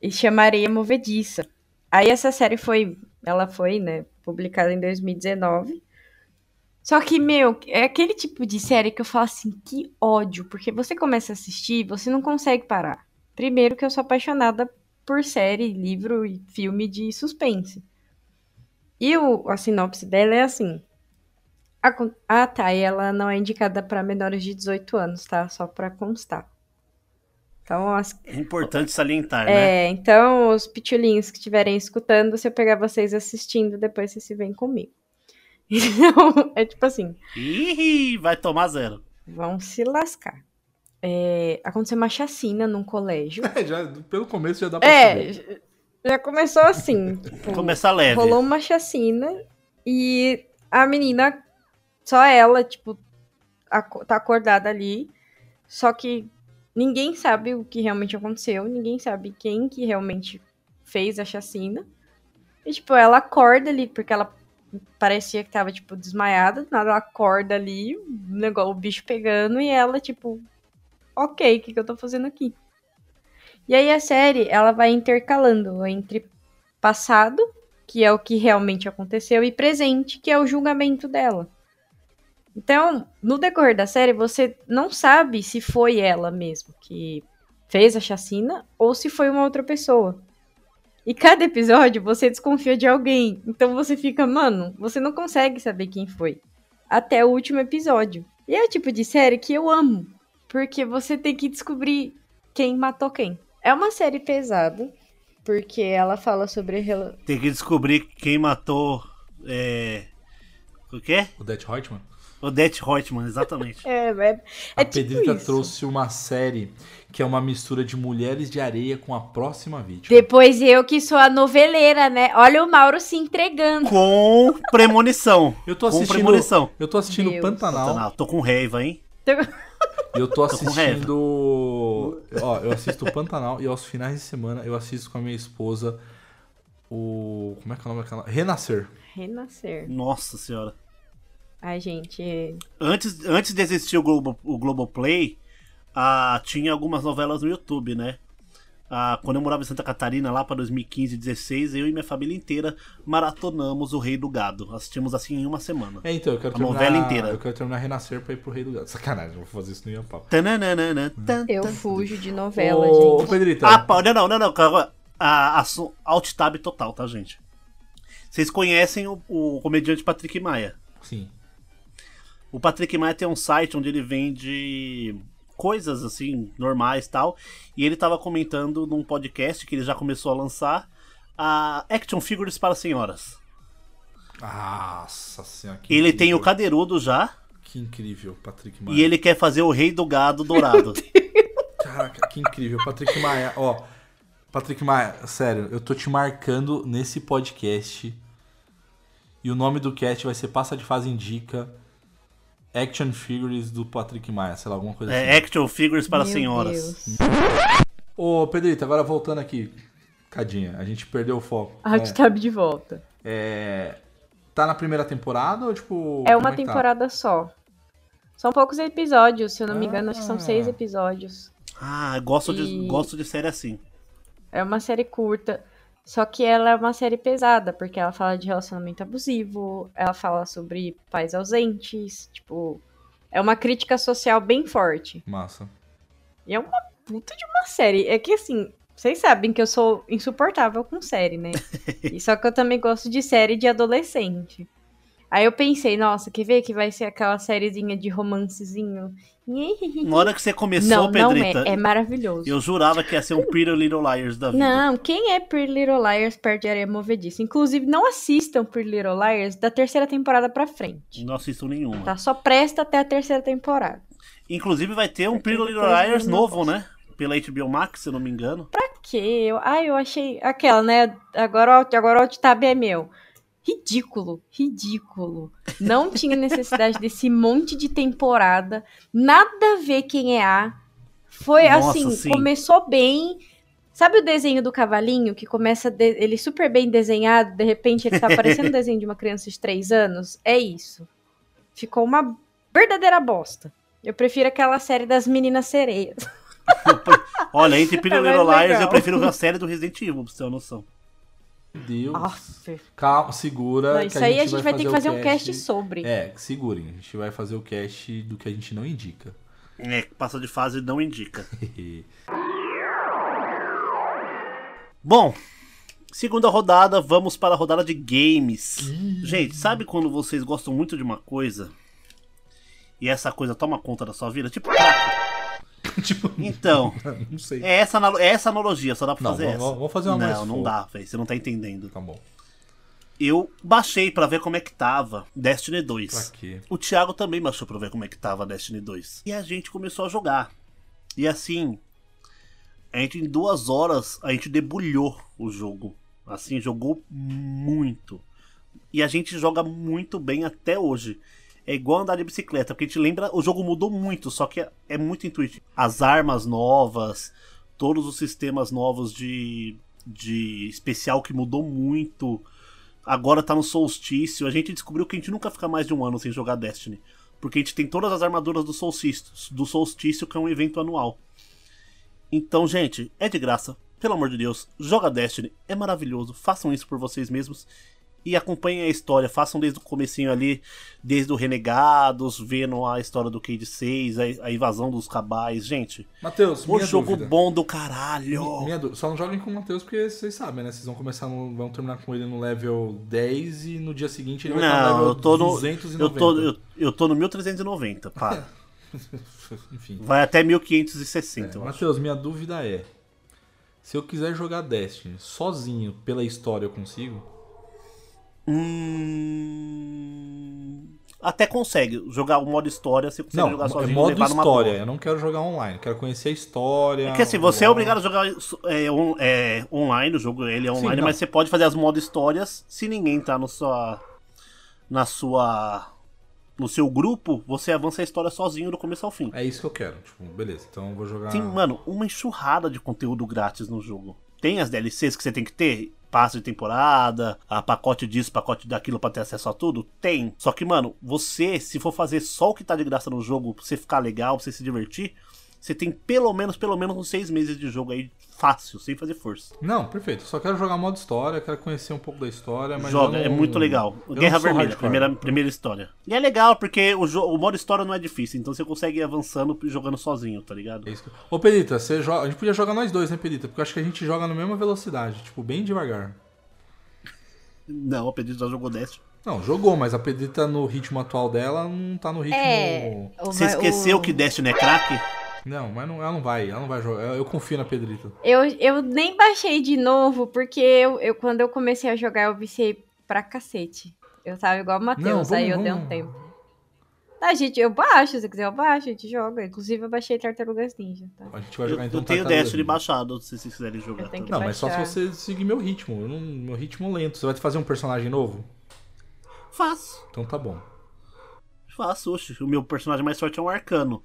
e chamaria Movediça. Aí essa série foi, ela foi, né, publicada em 2019. Só que, meu, é aquele tipo de série que eu falo assim, que ódio, porque você começa a assistir, você não consegue parar. Primeiro que eu sou apaixonada por série, livro e filme de suspense. E o, a sinopse dela é assim. A, ah, tá. E ela não é indicada para menores de 18 anos, tá? Só pra constar. Então, as, É importante salientar, né? é, então, os pitulinhos que estiverem escutando, se eu pegar vocês assistindo, depois vocês se vêm comigo. Então, é tipo assim, Ih, vai tomar zero. vão se lascar. É, aconteceu uma chacina num colégio. É, já, pelo começo já dá pra É, saber. Já começou assim. tipo, Começa leve. rolou uma chacina e a menina, só ela, tipo, tá acordada ali. Só que ninguém sabe o que realmente aconteceu, ninguém sabe quem que realmente fez a chacina. E, tipo, ela acorda ali, porque ela parecia que tava, tipo, desmaiada. Nada, ela acorda ali, o negócio, o bicho pegando, e ela, tipo, ok, o que, que eu tô fazendo aqui? E aí a série, ela vai intercalando entre passado, que é o que realmente aconteceu, e presente, que é o julgamento dela. Então, no decorrer da série, você não sabe se foi ela mesmo que fez a chacina ou se foi uma outra pessoa. E cada episódio você desconfia de alguém. Então você fica, mano, você não consegue saber quem foi. Até o último episódio. E é o tipo de série que eu amo. Porque você tem que descobrir quem matou quem. É uma série pesada. Porque ela fala sobre. Tem que descobrir quem matou. É. O quê? O Det Reutemann. Odette Reutemann, exatamente. É, é, A é tipo Pedrita isso. trouxe uma série que é uma mistura de Mulheres de Areia com a próxima vítima. Depois eu que sou a noveleira, né? Olha o Mauro se entregando. Com premonição. Eu tô Com assistindo. premonição. Eu tô assistindo Deus. Pantanal. Pantanal. Tô com raiva, hein? E eu tô assistindo. Ó, eu assisto o Pantanal e aos finais de semana eu assisto com a minha esposa o. Como é que é o nome daquela? Renascer. Renascer. Nossa senhora. Ai, gente. Antes, antes de existir o, Globo, o Globoplay, ah, tinha algumas novelas no YouTube, né? Ah, quando eu morava em Santa Catarina, lá para 2015 16, eu e minha família inteira maratonamos o Rei do Gado. Assistimos assim em uma semana. É, então, eu quero A terminar. novela inteira. Eu quero terminar Renascer pra ir pro Rei do Gado. Sacanagem, eu vou fazer isso no Ian Pau. Tananana, tan, Eu fujo de novela, Ô, gente. Pedrita. Ah, pá, não, não, não, não. calma. A, alt tab total, tá, gente? Vocês conhecem o, o comediante Patrick Maia? Sim. O Patrick Maia tem um site onde ele vende coisas assim, normais e tal. E ele tava comentando num podcast que ele já começou a lançar a Action Figures para senhoras. Nossa senhora. que Ele tem o incrível. cadeirudo já Que incrível, Patrick Maia. e ele quer fazer o Rei do Gado Dourado. Caraca, que incrível. Patrick Maia, ó. Patrick Maia, sério, eu tô te marcando nesse podcast. E o nome do cast vai ser Passa de Fase Indica Action Figures do Patrick Maia, sei lá, alguma coisa é, assim. Action Figures para Meu senhoras. Deus. Ô, Pedrito, agora voltando aqui. Cadinha, a gente perdeu o foco. Alt Tab de volta. É, é, tá na primeira temporada ou tipo. É uma que tá? temporada só. São poucos episódios, se eu não me engano, acho que são Ah. seis episódios. Ah, gosto de, E- gosto de série assim. É uma série curta. Só que ela é uma série pesada, porque ela fala de relacionamento abusivo, ela fala sobre pais ausentes, tipo. É uma crítica social bem forte. Massa. E é uma puta de uma série. É que assim, vocês sabem que eu sou insuportável com série, né? e só que eu também gosto de série de adolescente. Aí eu pensei, nossa, quer ver que vai ser aquela sériezinha de romancezinho? Na hora que você começou, não, não Pedrita, é. É maravilhoso. eu jurava que ia ser um Pretty Little Liars da vida. Não, quem é Pretty Little Liars perde de areia movediça? Inclusive, não assistam Pretty Little Liars da terceira temporada pra frente. Não assisto nenhuma. Tá? Só presta até a terceira temporada. Inclusive vai ter um Pretty Little Liars não novo, né? Pela HBO Max, se eu não me engano. Pra quê? Eu, ai, eu achei. Aquela, né? Agora, o- agora o alt-tab é meu. Ridículo, ridículo. Não tinha necessidade desse monte de temporada. Nada a ver quem é A. Foi Nossa, assim, sim. começou bem. Sabe o desenho do cavalinho que começa de- ele super bem desenhado, de repente ele tá parecendo um desenho de uma criança de 3 anos? É isso. Ficou uma verdadeira bosta. Eu prefiro aquela série das meninas sereias. Olha, entre Pretty É Liars, legal. eu prefiro a série do Resident Evil, pra você ter uma noção. Meu Deus. Nossa. Calma, segura. Não, que isso aí a gente vai ter que fazer um cast sobre. É, segurem. A gente vai fazer o cast do que a gente não indica. É, que passa de fase não indica. Bom, segunda rodada, vamos para a rodada de games. Gente, sabe quando vocês gostam muito de uma coisa e essa coisa toma conta da sua vida? Tipo, crack. tipo, Então, não sei. é essa, é essa analogia, só dá pra Não, fazer vamos- essa. vamos- fazer uma Não, mais não fofa. dá, velho, você não tá entendendo. Tá bom. Eu baixei pra ver como é que tava Destiny 2. Pra quê? O Thiago também baixou pra ver como é que tava Destiny 2. E a gente começou a jogar. E assim, a gente em duas horas, a gente debulhou o jogo. Assim, jogou muito. E a gente joga muito bem até hoje. É igual andar de bicicleta, porque a gente lembra, o jogo mudou muito, só que é, é muito intuitivo. As armas novas, todos os sistemas novos de, de especial que mudou muito. Agora tá no solstício. A gente descobriu que a gente nunca fica mais de um ano sem jogar Destiny. Porque a gente tem todas as armaduras do solstício, do solstício que é um evento anual. Então, gente, é de graça. Pelo amor de Deus, joga Destiny. É maravilhoso. Façam isso por vocês mesmos. E acompanhem a história. Façam desde o comecinho ali, desde o Renegados, vendo a história do Cade 6, a, a invasão dos cabais. Gente, Matheus, minha jogo dúvida. bom do caralho. Minha dúvida. Só não joguem com o Matheus porque vocês sabem, né? Vocês vão começar no, vão terminar com ele no level 10 e no dia seguinte ele vai estar no Não, level eu tô no. 290. Eu tô, eu, eu tô no 1390, para. Enfim. Vai até 1560, eu acho. Matheus, minha dúvida é: se eu quiser jogar Destiny sozinho pela história eu consigo? Hum... Até consegue. Jogar o modo história, você consegue Não, jogar é sozinho e modo levar história. Eu não quero jogar online. Quero conhecer a história. É que assim, você é obrigado a jogar é, on- é, online, o jogo ele é Sim, online, não. mas você pode fazer as modo histórias se ninguém tá no sua, na sua. No seu grupo, você avança a história sozinho do começo ao fim. É isso que eu quero. Tipo, beleza. Então eu vou jogar. Tem, mano, uma enxurrada de conteúdo grátis no jogo. Tem as DLCs que você tem que ter, passe de temporada, a pacote disso, pacote daquilo pra ter acesso a tudo? Tem. Só que, mano, você, se for fazer só o que tá de graça no jogo, pra você ficar legal, pra você se divertir, você tem pelo menos, pelo menos uns seis meses de jogo aí fácil, sem fazer força. Não, perfeito. Só quero jogar modo história, quero conhecer um pouco da história, mas Joga, é não- muito legal. eu Guerra Vermelha, primeira, primeira história. E é legal, porque o, o modo história não é difícil, então você consegue ir avançando e jogando sozinho, tá ligado? É isso Ô, Pedita, você joga... a gente podia jogar nós dois, né, Pedita? Porque eu acho que a gente joga na mesma velocidade, tipo, bem devagar. Não, o Pedro já jogou Destiny. Não, jogou, mas a Pedita no ritmo atual dela não tá no ritmo. É. Você esqueceu o- que Destiny é craque? Não, mas não, ela não vai, ela não vai jogar. Eu confio na Pedrita. Eu, eu nem baixei de novo, porque eu, eu, quando eu comecei a jogar, eu viciei pra cacete. Eu tava igual o Matheus, vamos- aí eu dei um vamos- tempo. Tá, gente, eu baixo, se quiser eu baixo, a gente joga. Inclusive eu baixei Tartarugas Ninja, tá? A gente vai Eu, jogar então eu tenho Destiny baixado, se vocês quiserem jogar. Eu também. Não, mas só se baixar. você seguir meu ritmo. Eu não, meu ritmo lento. Você vai fazer um personagem novo? Faço, Então tá bom. faço. Oxe, o meu personagem mais forte é um arcano.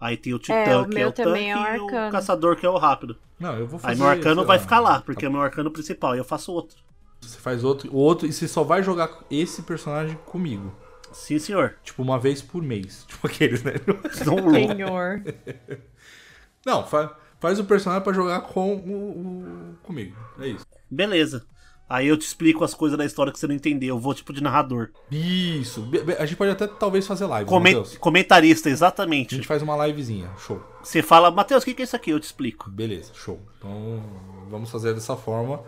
Aí tem o Titã, É, o que é o tanque, é um e o. Caçador, que é o rápido. Não, eu vou fazer. Aí meu arcano vai lá, ficar lá, porque é o meu arcano principal, e eu faço outro. Você faz outro, o outro e você só vai jogar esse personagem comigo. Sim, senhor. Tipo, uma vez por mês. Tipo aqueles, né? Senhor. Não, fa- faz o personagem pra jogar com o, o- comigo. É isso. Beleza. Aí eu te explico as coisas da história que você não entendeu. Eu vou tipo de narrador. Isso. A gente pode até talvez fazer live, Comen- Matheus. comentarista, A exatamente. gente faz uma livezinha. Show. Você fala, Matheus, o que que é isso aqui? Eu te explico. Beleza, show. Então, vamos fazer dessa forma.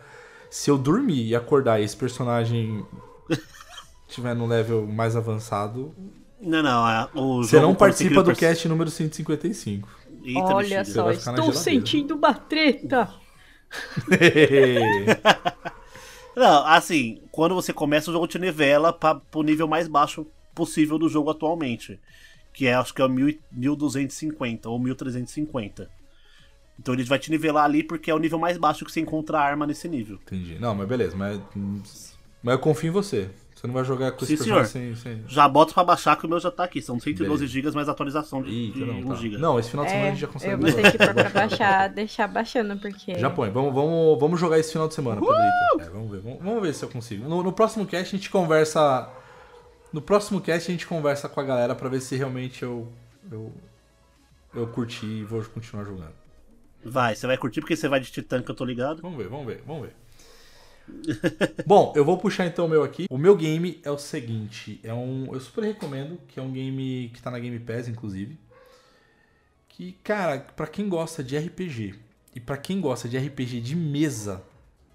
Se eu dormir e acordar e esse personagem tiver no level mais avançado, Não, não. é- O você jogo não participa do cast número 155. Eita, Olha só, estou sentindo uma treta. Não, assim, quando você começa o jogo te nivela para pro nível mais baixo possível do jogo atualmente. Que é, acho que é o 1000 1250 ou 1350. Então ele vai te nivelar ali porque é o nível mais baixo que você encontra a arma nesse nível. Entendi. Não, mas beleza. Mas, mas eu confio em você. Você não vai jogar com esse Sim, personagem sem, sem... Já bota pra baixar que o meu já tá aqui. São 112 Beleza. GB mais atualização de, Eita, de não, 1 tá. GB. Não, esse final de semana a É, gente já eu consegue. vou ter que pôr pra baixar, deixar baixando, porque... Já põe. Vamos, vamos, vamos jogar esse final de semana, Pedrito. É, vamos ver. Vamos, vamos ver se eu consigo. No, no próximo cast a gente conversa. No próximo cast a gente conversa com a galera pra ver se realmente eu. Eu, eu curti e vou continuar jogando. Vai, você vai curtir porque você vai de Titã que eu tô ligado. Vamos ver, vamos ver, vamos ver. Bom, eu vou puxar então o meu aqui. O meu game é o seguinte, é um, eu super recomendo, que é um game que tá na Game Pass inclusive. Que, cara, pra quem gosta de RPG e pra quem gosta de RPG de mesa,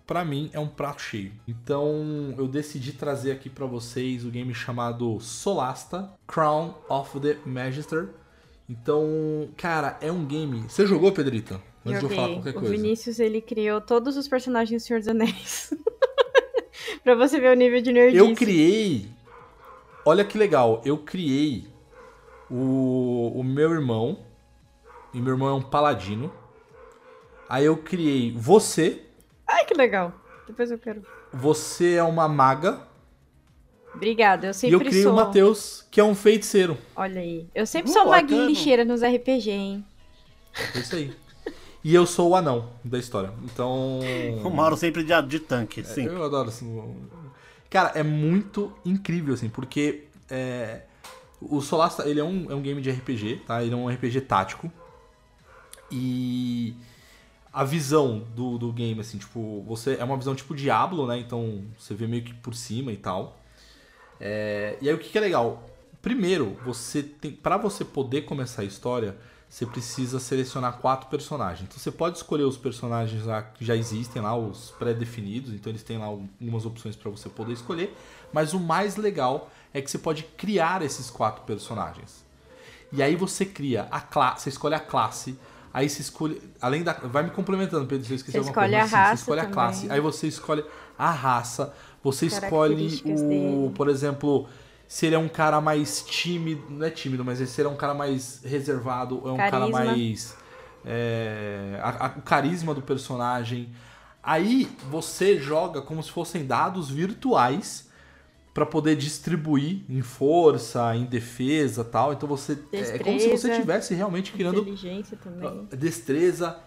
pra mim é um prato cheio. Então, eu decidi trazer aqui pra vocês o game chamado Solasta Crown of the Magister. Então, cara, é um game. Você jogou, Pedrita? Antes de eu falar Joguei. qualquer O coisa. Vinícius, ele criou todos os personagens do Senhor dos Anéis. pra você ver o nível de nerdice. Eu criei. Olha que legal. Eu criei o, o meu irmão. E meu irmão é um paladino. Aí eu criei você. Ai, que legal. Depois eu quero. Você é uma maga. Obrigada, eu e eu sempre criei sou... o Matheus, que é um feiticeiro. Olha aí. Eu sempre Uh, sou maguinha bacana. lixeira nos RPG, hein? É isso aí. e eu sou o anão da história. Então. O Mauro sempre de, de tanque, sim. Eu adoro assim. Cara, é muito incrível, assim, porque é, o Solasta, ele é um, é um game de RPG, tá? Ele é um RPG tático. E a visão do, do game, assim, tipo, você é uma visão tipo Diablo, né? Então você vê meio que por cima e tal. É, e aí o que, que é legal? Primeiro, você tem, para você poder começar a história, você precisa selecionar quatro personagens. Então você pode escolher os personagens lá que já existem lá, os pré-definidos, então eles têm lá algumas opções para você poder escolher, mas o mais legal é que você pode criar esses quatro personagens. E aí você cria a classe, você escolhe a classe, aí você escolhe, além da, vai me complementando, Pedro, se eu esqueci Você alguma escolhe coisa, a assim, raça você escolhe a também. classe, aí você escolhe a raça, você escolhe o, dele. por exemplo, se ele é um cara mais tímido, não é tímido, mas se ele é um cara mais reservado, é um cara Carisma. mais é, a- a- o carisma do personagem. Aí você joga como se fossem dados virtuais para poder distribuir em força, em defesa, tal. Então você é como se você Destreza. estivesse realmente criando Inteligência também. destreza.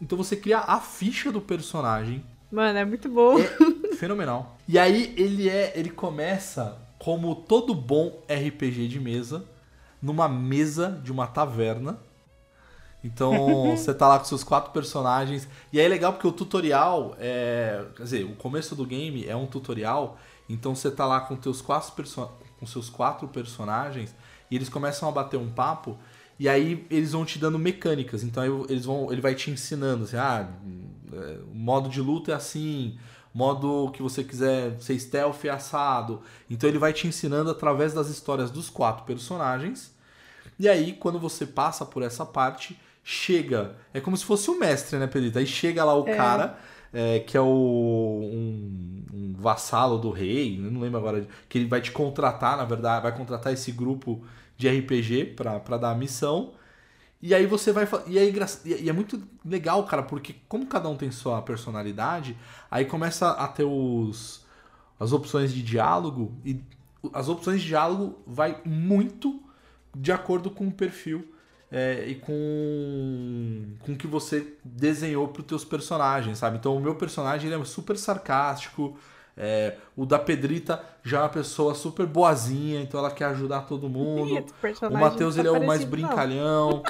Então você cria a ficha do personagem Mano, é muito bom. é fenomenal. E aí ele é, ele começa como todo bom RPG de mesa, numa mesa de uma taverna. Então você tá lá com seus quatro personagens. E aí é legal porque o tutorial é. Quer dizer, o começo do game é um tutorial. Então você tá lá com teus quatro perso com seus quatro personagens e eles começam a bater um papo. E aí eles vão te dando mecânicas. Então eles vão, ele vai te ensinando assim, ah, é, o modo de luta é assim, modo que você quiser ser stealth é assado. Então ele vai te ensinando através das histórias dos quatro personagens. E aí, quando você passa por essa parte, chega. É como se fosse o mestre, né, Pedrito? Aí chega lá o É. cara, é, que é o. Um, um vassalo do rei, não lembro agora, que ele vai te contratar, na verdade, vai contratar esse grupo de RPG pra dar a missão. E aí você vai. E é, engra- e é muito legal, cara, porque como cada um tem sua personalidade, aí começa a ter os, as opções de diálogo. E as opções de diálogo vai muito de acordo com o perfil é, e com, com o que você desenhou para os teus personagens, sabe? Então o meu personagem ele é super sarcástico. É, o da Pedrita já é uma pessoa super boazinha, então ela quer ajudar todo mundo. O Matheus não ele é tá o mais parecido, não. brincalhão.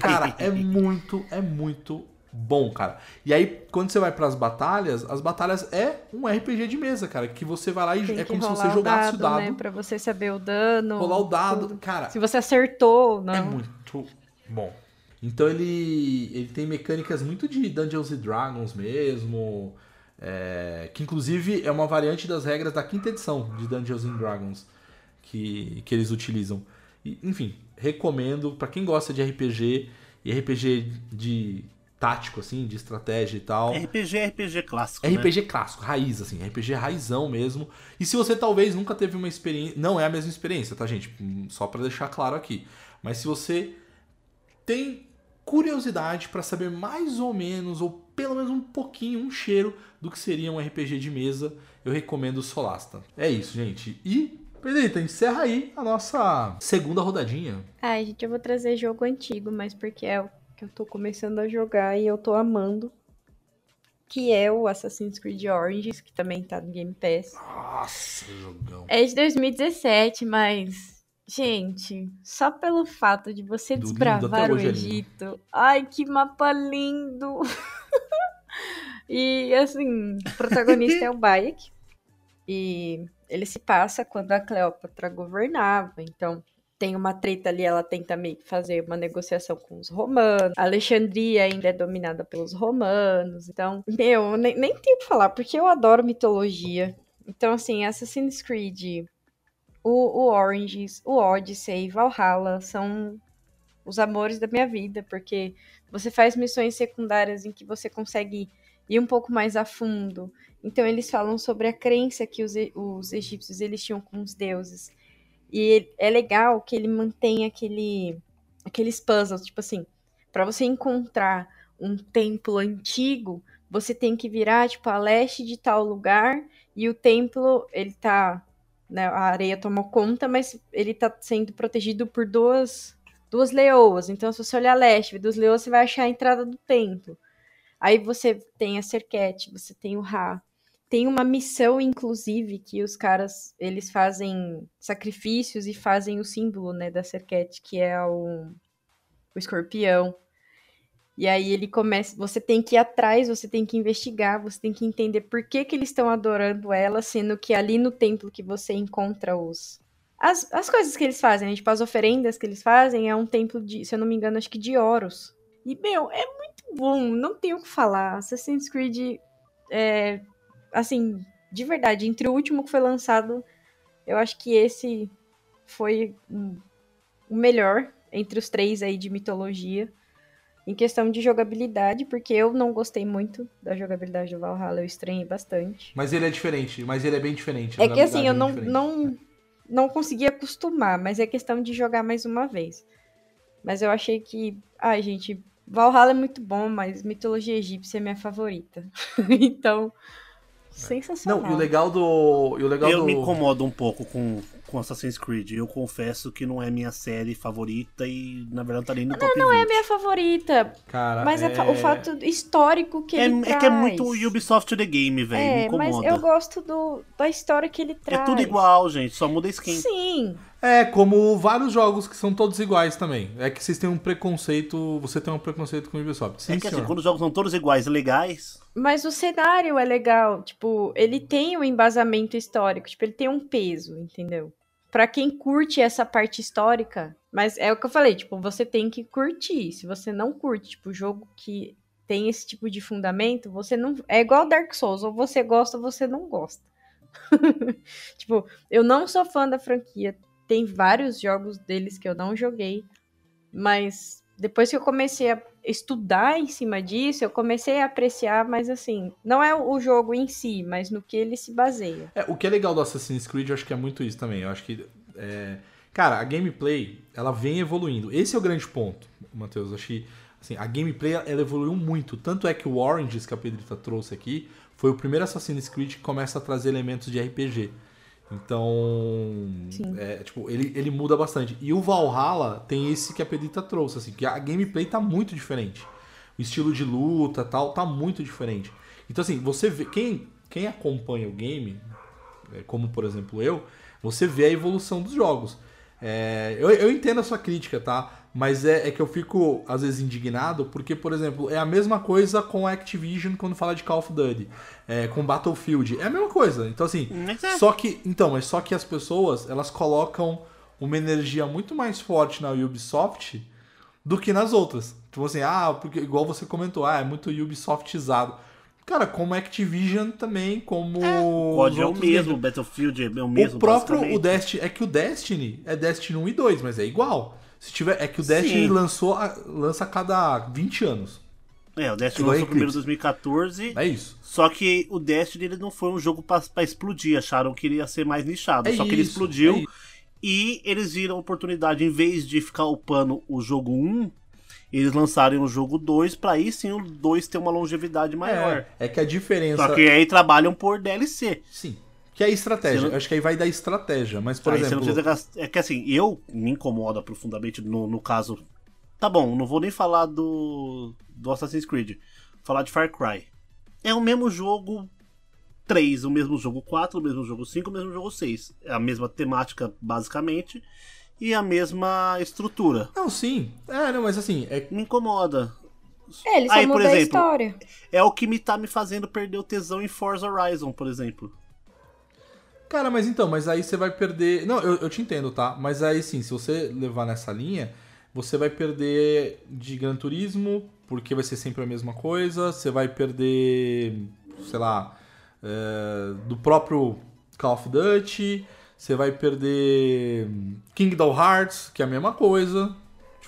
Cara, é muito, é muito bom, cara. E aí, quando você vai pras batalhas, as batalhas é um RPG de mesa, cara. Que você vai lá e Tem é como se você jogasse o dado, dado. né? Pra você saber o dano. rolar o dado. tudo. Cara, Se você acertou ou não. é muito bom. Então ele, ele tem mecânicas muito de Dungeons and Dragons mesmo. É, que inclusive é uma variante das regras da quinta edição de Dungeons and Dragons que, que eles utilizam. E, enfim, recomendo pra quem gosta de RPG e RPG de tático, assim, de estratégia e tal. RPG é RPG clássico. né? RPG clássico, raiz, assim, RPG raizão mesmo. E se você talvez nunca teve uma experiência. Não é a mesma experiência, tá, gente? Só pra deixar claro aqui. Mas se você tem curiosidade pra saber mais ou menos, ou pelo menos um pouquinho, um cheiro do que seria um RPG de mesa, eu recomendo o Solasta. É isso, gente. E, Pedrita, encerra aí a nossa segunda rodadinha. Ai, gente, eu vou trazer jogo antigo, mas porque é o que eu tô começando a jogar e eu tô amando. Que é o Assassin's Creed Origins, que também tá no Game Pass. Nossa, jogão. É de 2017, mas. Gente, só pelo fato de você Do desbravar o é. Egito. Ai, que mapa lindo! e assim, o protagonista é o Bayek. E ele se passa quando a Cleópatra governava. Então, tem uma treta ali, ela tenta meio que fazer uma negociação com os romanos. A Alexandria ainda é dominada pelos romanos. Então, meu, nem, nem tenho o que falar, porque eu adoro mitologia. Então, assim, Assassin's Creed, o, o Oranges, o Odyssey, Valhalla são os amores da minha vida, porque você faz missões secundárias em que você consegue ir um pouco mais a fundo. Então eles falam sobre a crença que os, e- os egípcios eles tinham com os deuses. E é legal que ele mantém aquele aqueles puzzles, tipo assim, para você encontrar um templo antigo, você tem que virar tipo a leste de tal lugar e o templo, ele tá né, a areia tomou conta, mas ele tá sendo protegido por duas duas leoas. Então, se você olhar a leste, duas leoas, você vai achar a entrada do templo. Aí você tem a Serquete, você tem o Ra. Tem uma missão, inclusive, que os caras, eles fazem sacrifícios e fazem o símbolo, né, da Serquete, que é o, o escorpião. E aí ele começa, você tem que ir atrás, você tem que investigar, você tem que entender por que, que eles estão adorando ela, sendo que ali no templo que você encontra os as, as coisas que eles fazem, né? tipo as oferendas que eles fazem, é um templo de, se eu não me engano, acho que de Horus. E meu, é muito bom, não tenho o que falar. Assassin's Creed é assim, de verdade, entre o último que foi lançado, eu acho que esse foi o melhor entre os três aí de mitologia. Em questão de jogabilidade, porque eu não gostei muito da jogabilidade do Valhalla, eu estranhei bastante. Mas ele é diferente, mas ele é bem diferente. É que assim, eu é não, não, não consegui acostumar, mas é questão de jogar mais uma vez. Mas eu achei que, ai gente, Valhalla é muito bom, mas mitologia egípcia é minha favorita. então, sensacional. Não, e o legal do. E o legal eu do... me incomodo um pouco com, com Assassin's Creed. Eu confesso que não é minha série favorita e, na verdade, tá nem no não, top Não, não é minha favorita. Cara, mas é... o fato histórico que é, ele é traz. É que é muito Ubisoft The Game, velho. É, me incomoda. mas eu gosto do, da história que ele traz. É tudo igual, gente. Só muda skin. Sim. É, como vários jogos que são todos iguais também. É que vocês têm um preconceito. Você tem um preconceito com o Ubisoft. Sim, é que assim, senhor. assim, quando os jogos são todos iguais legais. Mas o cenário é legal. Tipo, ele tem um embasamento histórico. Tipo, ele tem um peso, entendeu? Pra quem curte essa parte histórica. Mas é o que eu falei, tipo, você tem que curtir. Se você não curte, tipo, jogo que tem esse tipo de fundamento, você não. É igual Dark Souls, ou você gosta ou você não gosta. tipo, eu não sou fã da franquia tem vários jogos deles que eu não joguei, mas depois que eu comecei a estudar em cima disso, eu comecei a apreciar, mas assim, não é o jogo em si, mas no que ele se baseia. É, o que é legal do Assassin's Creed, eu acho que é muito isso também. Eu acho que. É... Cara, a gameplay, ela vem evoluindo. Esse é o grande ponto, Matheus. Acho assim, a gameplay ela evoluiu muito. Tanto é que o Oranges que a Pedrita trouxe aqui foi o primeiro Assassin's Creed que começa a trazer elementos de RPG. Então, é, tipo, ele, ele muda bastante. E o Valhalla tem esse que a Pedita trouxe, assim, que a gameplay tá muito diferente. O estilo de luta tal tá muito diferente. Então, assim, você vê. Quem, quem acompanha o game, é, como por exemplo eu, você vê a evolução dos jogos. É, eu, eu entendo a sua crítica, tá? Mas é, é, que eu fico, às vezes, indignado, porque, por exemplo, é a mesma coisa com a Activision quando fala de Call of Duty, é, com Battlefield. É a mesma coisa. Então, assim, é. só que. Então, mas só que as pessoas, elas colocam uma energia muito mais forte na Ubisoft do que nas outras. Tipo assim, ah, porque igual você comentou, ah, é muito Ubisoftizado. Cara, como Activision também, como. É, o código é o mesmo, Battlefield é o mesmo. O próprio o Destiny. É que o Destiny é Destiny 1 e 2, mas é igual. Se tiver, é que o Destiny lançou a, lança a cada 20 anos. É, o Destiny lançou primeiro em 2014. É isso. Só que o Destiny ele não foi um jogo para explodir. Acharam que ele ia ser mais nichado. É só isso, que ele explodiu. É e eles viram a oportunidade, em vez de ficar upando o jogo 1, eles lançarem o jogo 2 para aí sim o 2 ter uma longevidade maior. É, é que a diferença. Só que aí trabalham por DLC. Sim. Que é estratégia. Não... Acho que aí vai dar estratégia. Mas, por aí exemplo. É que assim, eu me incomoda profundamente no, no caso. Tá bom, não vou nem falar do, do Assassin's Creed. Vou falar de Far Cry. É o mesmo jogo 3, o mesmo jogo 4, o mesmo jogo 5, o mesmo jogo 6. É a mesma temática, basicamente. E a mesma estrutura. Não, sim. É, não, mas assim. É... Me incomoda. É, ele só Aí, por exemplo, a história. É o que me tá me fazendo perder o tesão em Forza Horizon, por exemplo. Cara, mas então, mas aí você vai perder. Não, eu, eu te entendo, tá? Mas aí sim, se você levar nessa linha, você vai perder de Gran Turismo, porque vai ser sempre a mesma coisa. Você vai perder, sei lá, é, do próprio Call of Duty. Você vai perder Kingdom Hearts, que é a mesma coisa.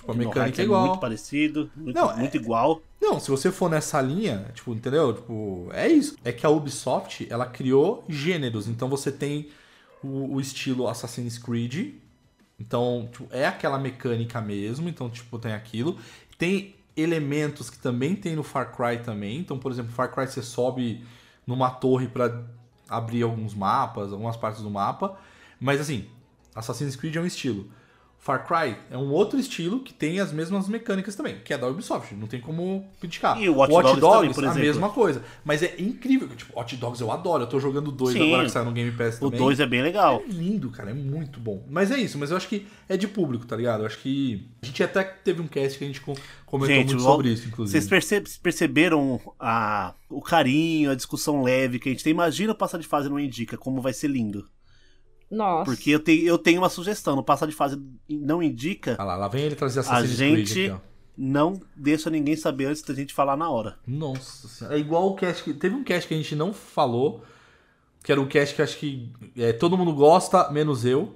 Tipo, a mecânica é igual. É muito parecido, muito, Não, muito é... igual. Não, se você for nessa linha, tipo, entendeu? Tipo, é isso. É que a Ubisoft, ela criou gêneros. Então você tem o, o estilo Assassin's Creed. Então, tipo, é aquela mecânica mesmo. Então, tipo, tem aquilo. Tem elementos que também tem no Far Cry também. Então, por exemplo, Far Cry você sobe numa torre para abrir alguns mapas, algumas partes do mapa. Mas assim, Assassin's Creed é um estilo. Far Cry é um outro estilo que tem as mesmas mecânicas também, que é da Ubisoft, não tem como criticar. E o Watch Dogs também, por a mesma coisa. Mas é incrível, tipo, Watch Dogs eu adoro, eu tô jogando dois Sim. agora que saiu no Game Pass O também. 2 é bem legal. É lindo, cara, é muito bom. Mas é isso, mas eu acho que é de público, tá ligado? Eu acho que. A gente até teve um cast que a gente co- comentou Gente, muito sobre isso, inclusive. Vocês perce- perceberam a, o carinho, a discussão leve que a gente tem? Imagina o passar de fase não indica, como vai ser lindo. Nossa. Porque eu, te, eu tenho uma sugestão: no passar de fase não indica, Ah lá, lá vem ele trazer Assassin's gente- Creed aqui, ó. não deixa ninguém saber antes da gente falar na hora. Nossa senhora. É igual o cast que. Teve um cast que a gente não falou, que era o cast que acho que é, todo mundo gosta, menos eu.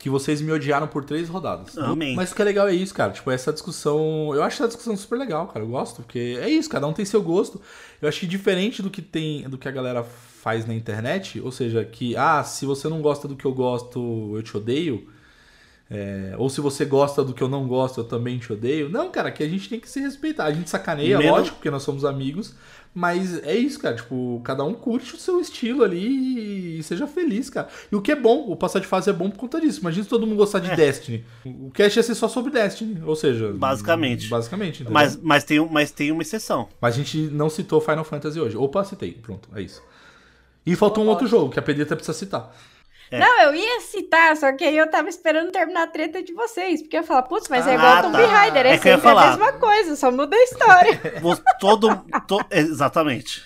Que vocês me odiaram por três rodadas. Amém. Mas o que é legal é isso, cara. Tipo, essa discussão. Eu acho essa discussão super legal, cara. Eu gosto, porque é isso, cada um tem seu gosto. Eu acho que diferente do que tem. do que a galera faz na internet, ou seja, que, ah, se você não gosta do que eu gosto, eu te odeio. É, ou se você gosta do que eu não gosto, eu também te odeio. Não, cara, que a gente tem que se respeitar. A gente sacaneia, Menos- lógico, porque nós somos amigos. Mas é isso, cara. Tipo, cada um curte o seu estilo ali e seja feliz, cara. E o que é bom, o passar de fase é bom por conta disso. Imagina se todo mundo gostar de É. Destiny. O cast ia ser só sobre Destiny. Ou seja. Basicamente. Basicamente, entendeu? Mas, mas, tem, mas tem uma exceção. Mas a gente não citou Final Fantasy hoje. Opa, citei. Pronto, é isso. E faltou um outro jogo que a Pedrita precisa citar. É. Não, eu ia citar, só que aí eu tava esperando terminar a treta de vocês. Porque eu ia falar, putz, mas é Ah, igual Tomb tá. Raider, é, É que eu ia sempre a falar. mesma coisa, só muda a história. Todo, to- exatamente.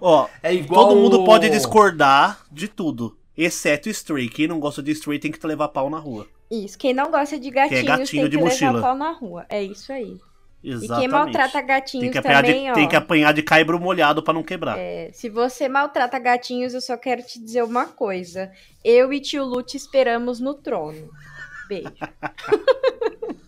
Ó, É igual. todo mundo pode discordar de tudo, exceto Stray. Quem não gosta de Stray tem que levar pau na rua. Isso, quem não gosta de gatinhos gatinho tem de que mochila. levar pau na rua. É isso aí. Exatamente. E quem maltrata gatinhos tem que apanhar, também, de, ó. tem que apanhar de caibro molhado pra não quebrar. é, se você maltrata gatinhos, eu só quero te dizer uma coisa. Eu e tio Lu te esperamos no trono. Beijo.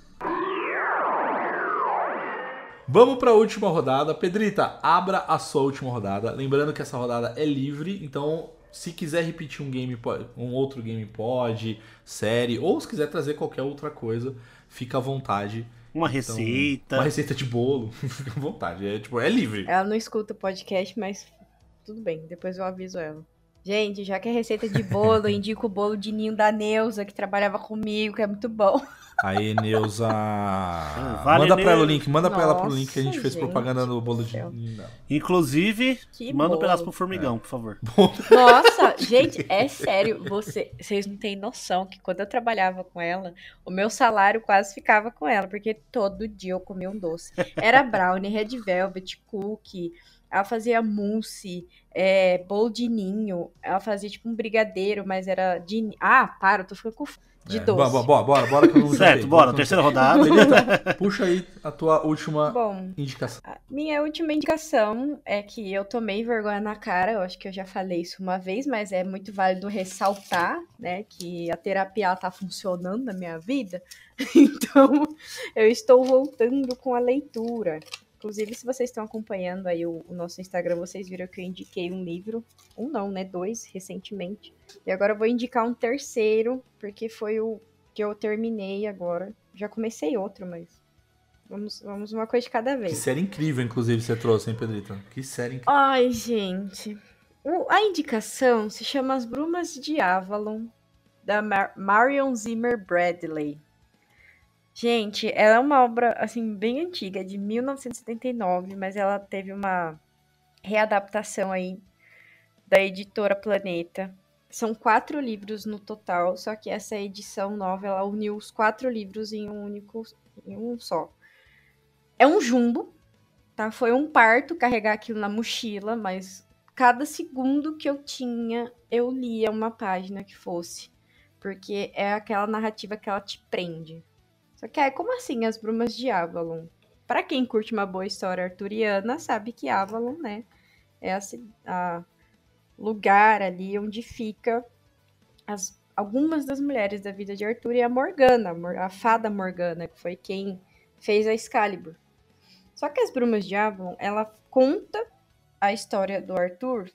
Vamos para a última rodada. Pedrita, abra a sua última rodada. Lembrando que essa rodada é livre, então se quiser repetir um game, um outro game pode, série, ou se quiser trazer qualquer outra coisa, fica à vontade. Uma Então, receita. Uma receita de bolo, fica à vontade. É tipo, é livre. Ela não escuta o podcast, mas tudo bem, depois eu aviso ela. Gente, já que é receita de bolo, eu indico o bolo de ninho da Neuza, que trabalhava comigo, que é muito bom. Aí, Neuza. vale, manda pra ela o link, manda pra ela pro Nossa, link que a gente fez gente propaganda no bolo de. Não. Inclusive, Que manda um bolo. pedaço pro formigão, por favor. Nossa, gente, é sério, você, vocês não têm noção que quando eu trabalhava com ela, o meu salário quase ficava com ela, porque todo dia eu comia um doce. Era brownie, red velvet, cookie, ela fazia mousse, é, bolo de ninho, ela fazia tipo um brigadeiro, mas era de... Ah, para, eu tô ficando com de É, doce. Bora, bora, bora, bora que eu não Certo, bora, terceira rodada. Puxa aí a tua última Bom, indicação. A Minha última indicação é que eu tomei vergonha na cara, eu acho que eu já falei isso uma vez, mas é muito válido ressaltar, né, que a terapia tá funcionando na minha vida. Então, eu estou voltando com a leitura. Inclusive, se vocês estão acompanhando aí o, o nosso Instagram, vocês viram que eu indiquei um livro, um não, né, dois, recentemente. E agora eu vou indicar um terceiro, porque foi o que eu terminei agora. Já comecei outro, mas vamos, vamos uma coisa de cada vez. Que série incrível, inclusive, você trouxe, hein, Pedrita? Que série incrível. Ai, gente. O- a indicação se chama As Brumas de Avalon, da Mar- Marion Zimmer Bradley. Gente, ela é uma obra, assim, bem antiga, de 1979, mas ela teve uma readaptação aí da editora Planeta. São quatro livros no total, só que essa edição nova, ela uniu os quatro livros em um único, em um só. É um jumbo, tá? Foi um parto carregar aquilo na mochila, mas cada segundo que eu tinha, eu lia uma página que fosse. Porque é aquela narrativa que ela te prende. Só que aí, como assim as brumas de Avalon? Pra quem curte uma boa história arturiana, sabe que Avalon, né, é a, a lugar ali onde fica as, algumas das mulheres da vida de Arthur e a Morgana, a Mor- a fada Morgana, que foi quem fez a Excalibur. Só que as Brumas de Avalon, ela conta a história do Arthur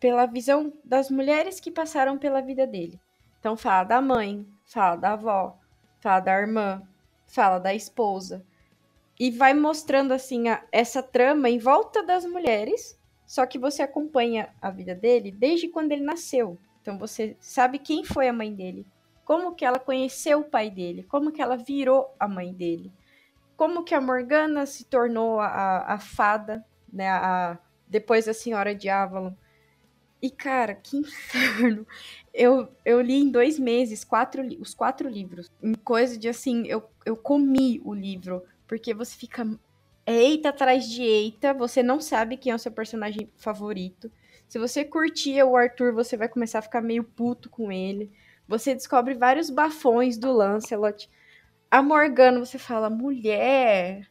pela visão das mulheres que passaram pela vida dele. Então fala da mãe, fala da avó, fala da irmã, fala da esposa. E vai mostrando assim a- essa trama em volta das mulheres, só que você acompanha a vida dele desde quando ele nasceu. Então você sabe quem foi a mãe dele, como que ela conheceu o pai dele, como que ela virou a mãe dele, como que a Morgana se tornou a, a fada, né, a, depois da Senhora de Avalon. E, cara, que inferno. Eu, eu li em dois meses quatro, os quatro livros. Em coisa de assim, eu, eu comi o livro. Porque você fica eita atrás de eita. Você não sabe quem é o seu personagem favorito. Se você curtia o Arthur, você vai começar a ficar meio puto com ele. Você descobre vários bafões do Lancelot. A Morgana, você fala, mulher,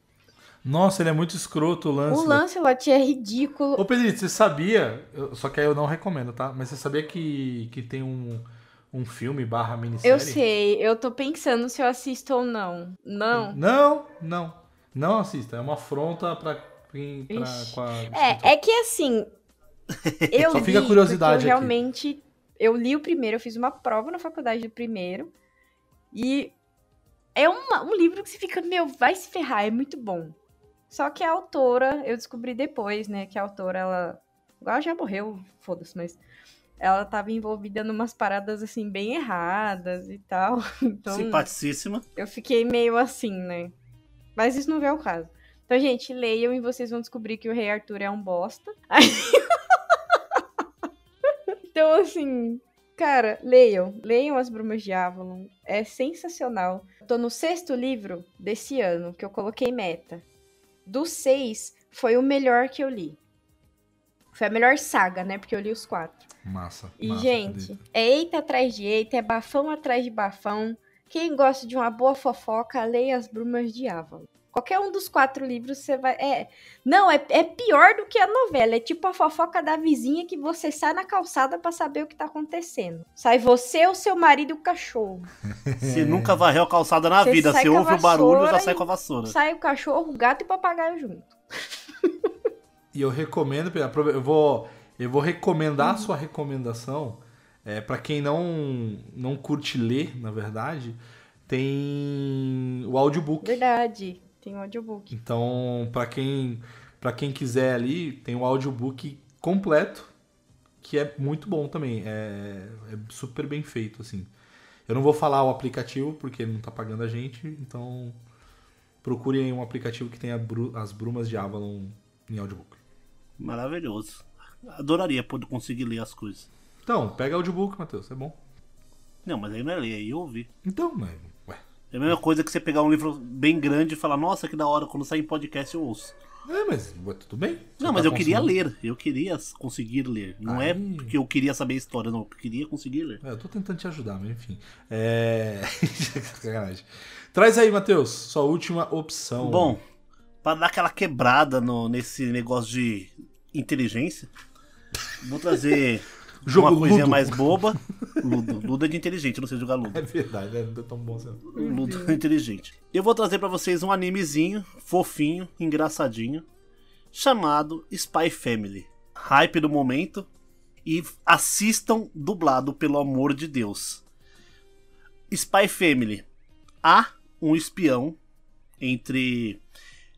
nossa, ele é muito escroto, o Lancelot. O Lancelot é ridículo. Ô, Pedrito, você sabia, só que aí eu não recomendo, tá? Mas você sabia que, que tem um, um filme barra minissérie? Eu sei, eu tô pensando se eu assisto ou não. Não? Não, não. Não assista, é uma afronta pra... quem pra. É, é que assim... Eu só fica a curiosidade eu realmente... Eu li o primeiro, eu fiz uma prova na faculdade do primeiro. E é uma, um livro que você fica, meu, vai se ferrar, é muito bom. Só que a autora, eu descobri depois, né, que a autora, ela. Ela já morreu, foda-se, mas. Ela tava envolvida numas paradas, assim, bem erradas e tal. Então, Simpaticíssima. Eu fiquei meio assim, né? Mas isso não é o caso. Então, gente, leiam e vocês vão descobrir que o Rei Arthur é um bosta. então, assim, cara, leiam. Leiam As Brumas de Avalon. É sensacional. Tô no sexto livro desse ano, que eu coloquei meta dos seis, foi o melhor que eu li. Foi a melhor saga, né? Porque eu li os quatro. Massa. E, massa, gente, é eita atrás de eita, é bafão atrás de bafão. Quem gosta de uma boa fofoca, leia As Brumas de Avalon. Qualquer um dos quatro livros você vai. É, não, é, é pior do que a novela. É tipo a fofoca da vizinha que você sai na calçada para saber o que tá acontecendo. Sai você, o seu marido e o cachorro. Você nunca varreu a calçada na vida. Você ouve o barulho já sai com a vassoura. Sai o cachorro, o gato e o papagaio junto. e eu recomendo, eu vou, eu vou recomendar a sua recomendação. É, para quem não, não curte ler, na verdade, tem o audiobook. Verdade. Tem o audiobook. Então, para quem para quem quiser ali, tem o audiobook completo, que é muito bom também. É, é super bem feito, assim. Eu não vou falar o aplicativo, porque ele não tá pagando a gente, então procurem um aplicativo que tenha as brumas de Avalon em audiobook. Maravilhoso. Adoraria poder conseguir ler as coisas. Então, pega audiobook, Matheus, é bom. Não, mas aí não é ler, aí ouvir. Então, mas é a mesma coisa que você pegar um livro bem grande e falar, nossa, que da hora, quando sair em podcast eu ouço. É, mas tudo bem. Você não, mas tá eu queria ler. Eu queria conseguir ler. Não é Aí... é porque eu queria saber a história, não. Eu queria conseguir ler. É, eu tô tentando te ajudar, mas enfim. É. Sacanagem. Traz aí, Matheus, sua última opção. Bom, para dar aquela quebrada no, nesse negócio de inteligência, vou trazer Jogo uma coisinha Ludo. mais boba. Ludo. Ludo é de inteligente, não sei jogar Ludo. É verdade, é, não é tão bom assim. Ludo é inteligente. Eu vou trazer para vocês um animezinho, fofinho, engraçadinho, chamado Spy Family. Hype do momento. E assistam dublado, pelo amor de Deus. Spy Family. Há um espião entre.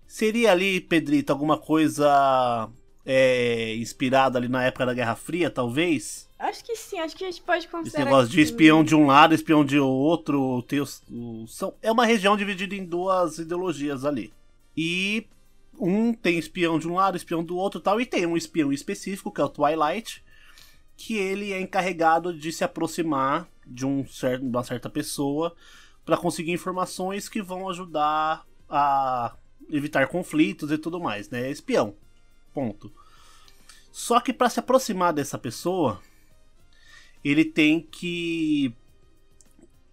Seria ali, Pedrito, alguma coisa é, inspirado ali na época da Guerra Fria, talvez? Acho que sim, acho que a gente pode considerar. Esse negócio de espião de um lado, espião de outro. Tem os, os, são, é uma região dividida em duas ideologias ali. E um tem espião de um lado, espião do outro tal, e tem um espião específico, que é o Twilight, que ele é encarregado de se aproximar de, um certo, de uma certa pessoa para conseguir informações que vão ajudar a evitar conflitos e tudo mais, né? É espião. Ponto. Só que para se aproximar dessa pessoa, ele tem que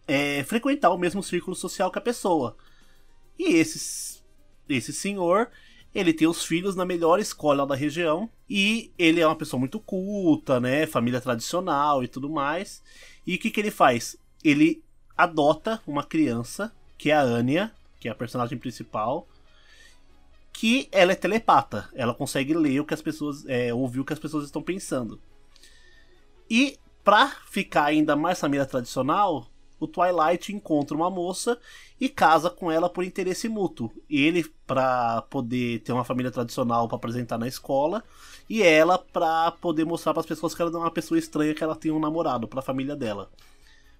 é, frequentar o mesmo círculo social que a pessoa. E esse, esse senhor, ele tem os filhos na melhor escola da região e ele é uma pessoa muito culta, né, família tradicional e tudo mais. E o que, que ele faz? Ele adota uma criança, que é a Anya, que é a personagem principal, que ela é telepata. Ela consegue ler o que as pessoas. É, ouvir o que as pessoas estão pensando. E para ficar ainda mais família tradicional, o Twilight encontra uma moça e casa com ela por interesse mútuo. Ele para poder ter uma família tradicional para apresentar na escola e ela para poder mostrar para as pessoas que ela é uma pessoa estranha que ela tem um namorado para a família dela.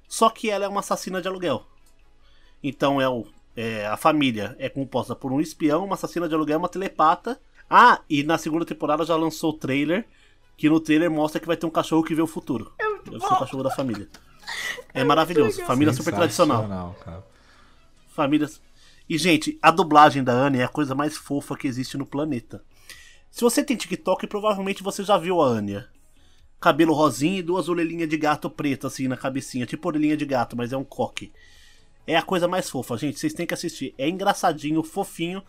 Só que ela é uma assassina de aluguel. Então é, o, é a família é composta por um espião, uma assassina de aluguel, uma telepata. Ah, e na segunda temporada já lançou o trailer, que no trailer mostra que vai ter um cachorro que vê o futuro. É muito Deve ser o cachorro da família. É, maravilhoso. Família super tradicional. Cara. Famílias. E, gente, a dublagem da Anne é a coisa mais fofa que existe no planeta. Se você tem TikTok, provavelmente você já viu a Anya. Cabelo rosinha e duas orelhinhas de gato preta, assim, na cabecinha. Tipo orelhinha de gato, mas é um coque. É a coisa mais fofa, gente. Vocês têm que assistir. É engraçadinho, fofinho.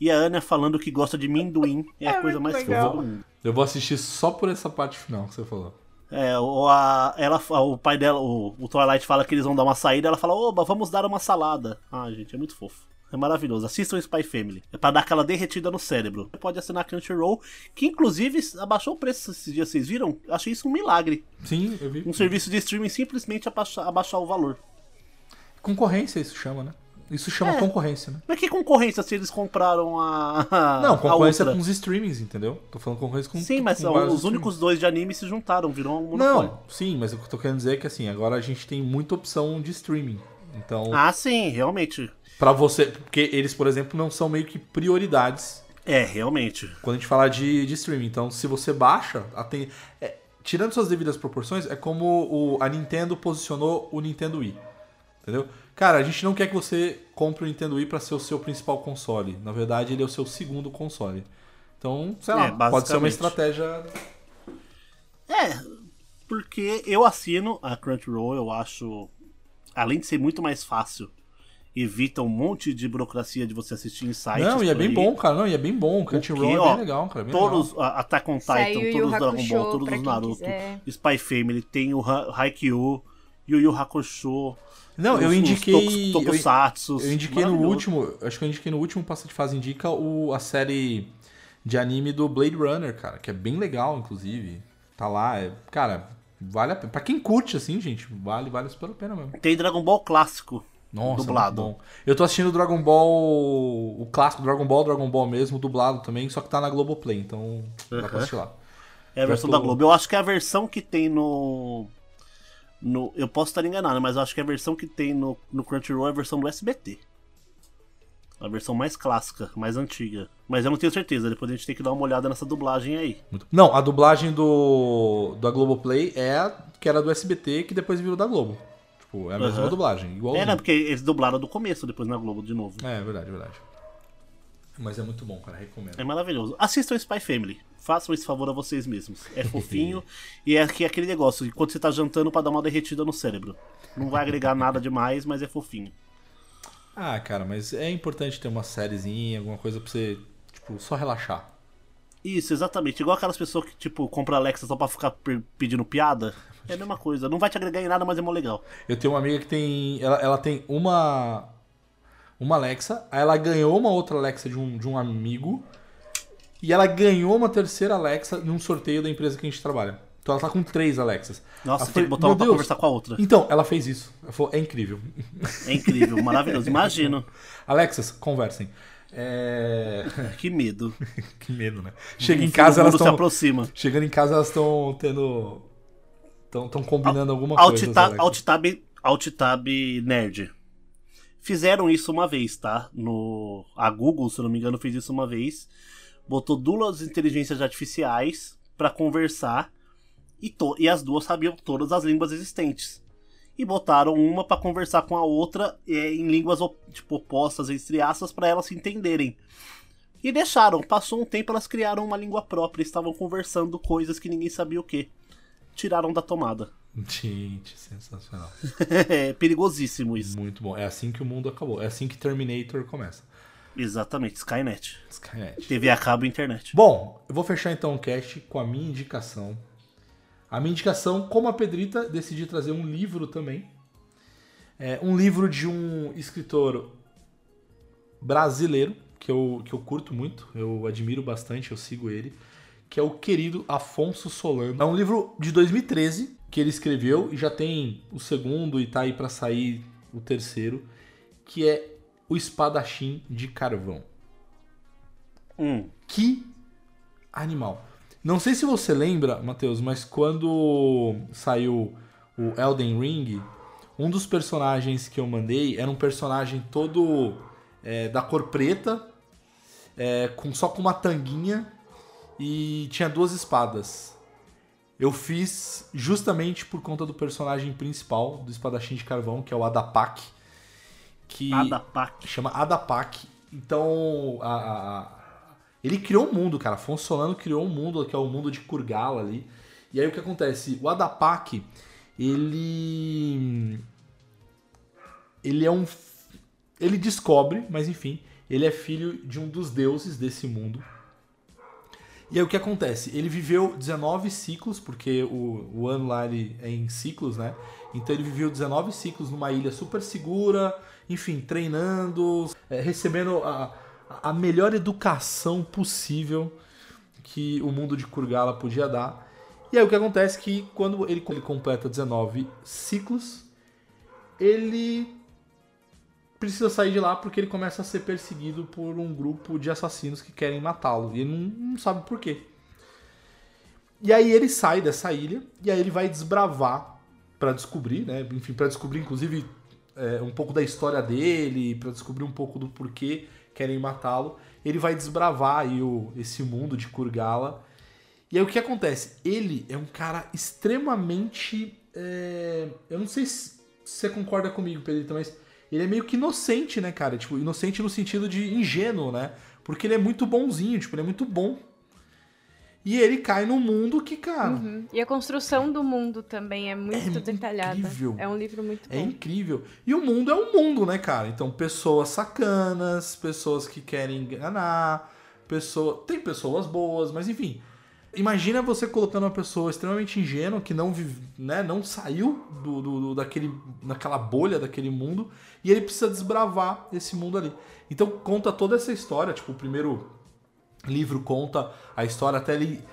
E a Anya falando que gosta de minduim. É, a É coisa mais legal. fofa do mundo. Eu vou assistir só por essa parte final que você falou. É, o, a, ela, o pai dela, o, o Twilight fala que eles vão dar uma saída, ela fala, oba, vamos dar uma salada. Ah, gente, é muito fofo. É maravilhoso. Assistam Spy Family. É pra dar aquela derretida no cérebro. Você pode assinar Crunchyroll, que inclusive abaixou o preço esses dias, vocês viram? Achei isso um milagre. Sim, eu vi. Um serviço de streaming simplesmente abaixar, abaixar o valor. Concorrência, isso chama, né? Isso chama É. concorrência, né? Mas que concorrência se eles compraram a. a Não, concorrência a com os streamings, entendeu? Tô falando concorrência com Sim, mas com os únicos dois de anime se juntaram, virou um monopólio. Não, sim, mas o que eu tô querendo dizer é que assim, agora a gente tem muita opção de streaming. Então, Ah, sim, realmente. pra você. Porque eles, por exemplo, não são meio que prioridades É, realmente. quando a gente fala de, de streaming. Então, se você baixa, aten- é, tirando suas devidas proporções, é como o, a Nintendo posicionou o Nintendo Wii. Entendeu? Cara, a gente não quer que você compre o Nintendo Wii pra ser o seu principal console. Na verdade, ele é o seu segundo console. Então, sei lá, É, pode ser uma estratégia. É, porque eu assino a Crunchyroll, eu acho, além de ser muito mais fácil, evita um monte de burocracia de você assistir em sites. Não, e é bem aí. bom, cara. Não, e é bem bom. O Crunchyroll é ó, bem legal, cara. é Bem Todos, legal. a Attack on Titan, todos os Dragon Ball, todos os Naruto, quiser. Spy Family, tem o Ha- Haikyuu, Yu Yu Hakusho. Não, eu os- os indiquei. Tok- Tokusatsus. Eu indiquei no último, acho que eu indiquei no último Passa de Fase Indica o, a série de anime do Blade Runner, cara, que é bem legal, inclusive. Tá lá, é, cara, vale a pena. Pra quem curte, assim, gente, vale, vale super a pena mesmo. Tem Dragon Ball clássico. Nossa, Dublado. bom. Eu tô assistindo o Dragon Ball, o clássico Dragon Ball, Dragon Ball mesmo, dublado também, só que tá na Globoplay, então dá pra Uhum. assistir lá. É a versão tô- da Globo. Eu acho que é a versão que tem no. No eu posso estar enganado, mas eu acho que a versão que tem no, no Crunchyroll é a versão do SBT. A versão mais clássica, mais antiga. Mas eu não tenho certeza, depois a gente tem que dar uma olhada nessa dublagem aí. Não, a dublagem do da Globoplay é a que era do SBT, que depois virou da Globo. Tipo, é a mesma dublagem, igual. É, né? Porque eles dublaram do começo, depois na Globo de novo. É, verdade, verdade. Mas é muito bom, cara, recomendo. É maravilhoso. Assistam Spy Family. Façam esse favor a vocês mesmos. É fofinho e é que aquele negócio, enquanto você tá jantando pra dar uma derretida no cérebro. Não vai agregar nada demais, mas é fofinho. Ah, cara, mas é importante ter uma sériezinha, alguma coisa pra você, tipo, só relaxar. Isso, exatamente. Igual aquelas pessoas que, tipo, compram Alexa só pra ficar pedindo piada. É a mesma coisa. Não vai te agregar em nada, mas é mó legal. Eu tenho uma amiga que tem. Ela, ela tem uma. Uma Alexa, aí ela ganhou uma outra Alexa de um, de um amigo. E ela ganhou uma terceira Alexa num sorteio da empresa que a gente trabalha. Então ela tá com três Alexas. Nossa, Ela tem que foi- botar "Meu uma pra Deus." conversar com a outra. Então, ela fez isso. Ela falou, é incrível. É incrível, maravilhoso. Imagino. Alexas, conversem. É. Que medo. que medo, né? Chega em casa, elas estão. aproxima. Chegando em casa, elas estão tendo. Estão combinando alguma coisa. as tab, Alexas. alt, alt nerd. Fizeram isso uma vez, tá? No, a Google, se não me engano, fez isso uma vez. Botou duas inteligências artificiais pra conversar e, to, e as duas sabiam todas as línguas existentes. E botaram uma pra conversar com a outra é, em línguas tipo, opostas, entre aspas, pra elas se entenderem. E deixaram. Passou um tempo, elas criaram uma língua própria. Estavam conversando coisas que ninguém sabia o que. Tiraram da tomada. Gente, sensacional. é perigosíssimo isso. Muito bom. É assim que o mundo acabou. É assim que Terminator começa. Exatamente, Skynet. Skynet. TV a cabo e internet. Bom, eu vou fechar então o cast com a minha indicação. A minha indicação, como a Pedrita, decidi trazer um livro também. É um livro de um escritor brasileiro, que eu, que eu curto muito, eu admiro bastante, eu sigo ele, que é o querido Afonso Solano. É um livro de 2013 que ele escreveu e já tem o segundo e tá aí pra sair o terceiro, que é O Espadachim de Carvão. Hum, Que animal. Não sei se você lembra, Matheus, mas quando saiu o Elden Ring, Um dos personagens que eu mandei era um personagem todo é, da cor preta, é, com, só com uma tanguinha e tinha duas espadas. Eu fiz justamente por conta do personagem principal do espadachim de carvão, que é o Adapak. Que Adapak. Chama Adapak. Então, a, a, ele criou um mundo, cara. Afonso Solano criou um mundo, que é o mundo de Kurgala ali. E aí o que acontece? O Adapak, ele. Ele é um. Ele descobre, mas enfim, ele é filho de um dos deuses desse mundo. E aí o que acontece? Ele viveu 19 ciclos, porque o, o ano lá ele é em ciclos, né? Então ele viveu 19 ciclos numa ilha super segura, enfim, treinando, é, recebendo a, a melhor educação possível que o mundo de Kurgala podia dar. E aí o que acontece é que quando ele, ele completa 19 ciclos, ele precisa sair de lá porque ele começa a ser perseguido por um grupo de assassinos que querem matá-lo. E ele não, não, sabe por quê. E aí ele sai dessa ilha e aí ele vai desbravar para descobrir, né? Enfim, para descobrir inclusive é, um pouco da história dele, para descobrir um pouco do porquê querem matá-lo. Ele vai desbravar aí o, esse mundo de Kurgala. E aí o que acontece? Ele é um cara extremamente. É... Eu não sei se você concorda comigo, Pedrito, mas ele é meio que inocente, né, cara? Tipo, inocente no sentido de ingênuo, né? Porque ele é muito bonzinho, tipo, ele é muito bom. E ele cai num mundo que, cara. Uhum. E a construção do mundo também é muito é detalhada. Incrível. É um livro muito é bom. É incrível. E o mundo é um mundo, né, cara? Então, pessoas sacanas, pessoas que querem enganar, pessoa... tem pessoas boas, mas enfim. Imagina você colocando uma pessoa extremamente ingênua que não vive, né, não saiu do, do, do, daquele, naquela bolha daquele mundo e ele precisa desbravar esse mundo ali. Então conta toda essa história, tipo, o primeiro livro conta a história até ele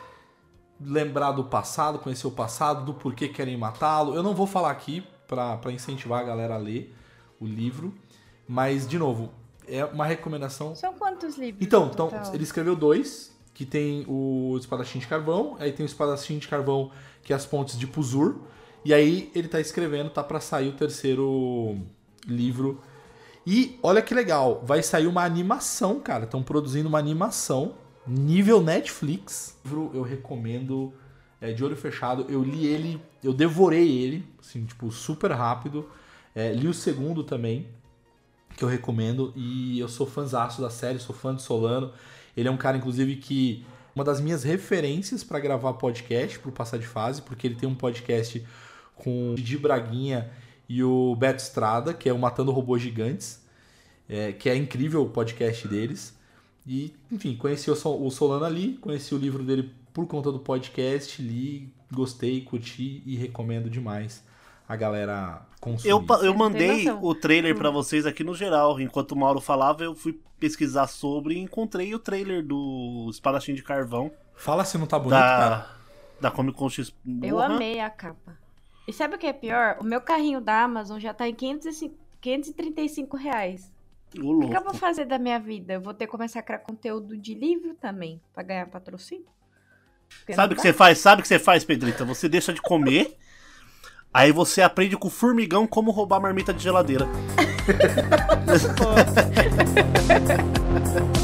lembrar do passado, conhecer o passado, do porquê querem matá-lo. Eu não vou falar aqui para incentivar a galera a ler o livro, mas de novo, é uma recomendação. São quantos livros? Então, então ele escreveu dois, que tem o espadachim de carvão, aí tem o espadachim de carvão que é as pontes de Puzur, e aí ele tá escrevendo, tá para sair o terceiro livro. E olha que legal, vai sair uma animação, cara. Estão produzindo uma animação nível Netflix. Eu recomendo é, de olho fechado. Eu li ele, eu devorei ele, assim, tipo, super rápido. É, li o segundo também, que eu recomendo. E eu sou fãzaço da série, sou fã de Solano. Ele é um cara, inclusive, que. Uma das minhas referências para gravar podcast pro Passar de Fase, porque ele tem um podcast com Didi Braguinha e o Beto Estrada, que é o Matando Robôs Gigantes, é, que é incrível o podcast deles. E, enfim, conheci o Solano ali, conheci o livro dele por conta do podcast, li, gostei, curti e recomendo demais a galera consumir. Eu, eu mandei o trailer para hum. vocês aqui no geral. Enquanto o Mauro falava, eu fui pesquisar sobre e encontrei o trailer do Espadachim de Carvão. Fala se não tá bonito, da, cara. Da Comic Con X. Eu amei a capa. E sabe o que é pior? O meu carrinho da Amazon já tá em 505, 535 reais. O, o que, eu vou fazer da minha vida? Eu vou ter que começar a criar conteúdo de livro também, pra ganhar patrocínio? Porque sabe o que você faz? Sabe o que você faz, Pedrita? Você deixa de comer, aí você aprende com o formigão como roubar marmita de geladeira.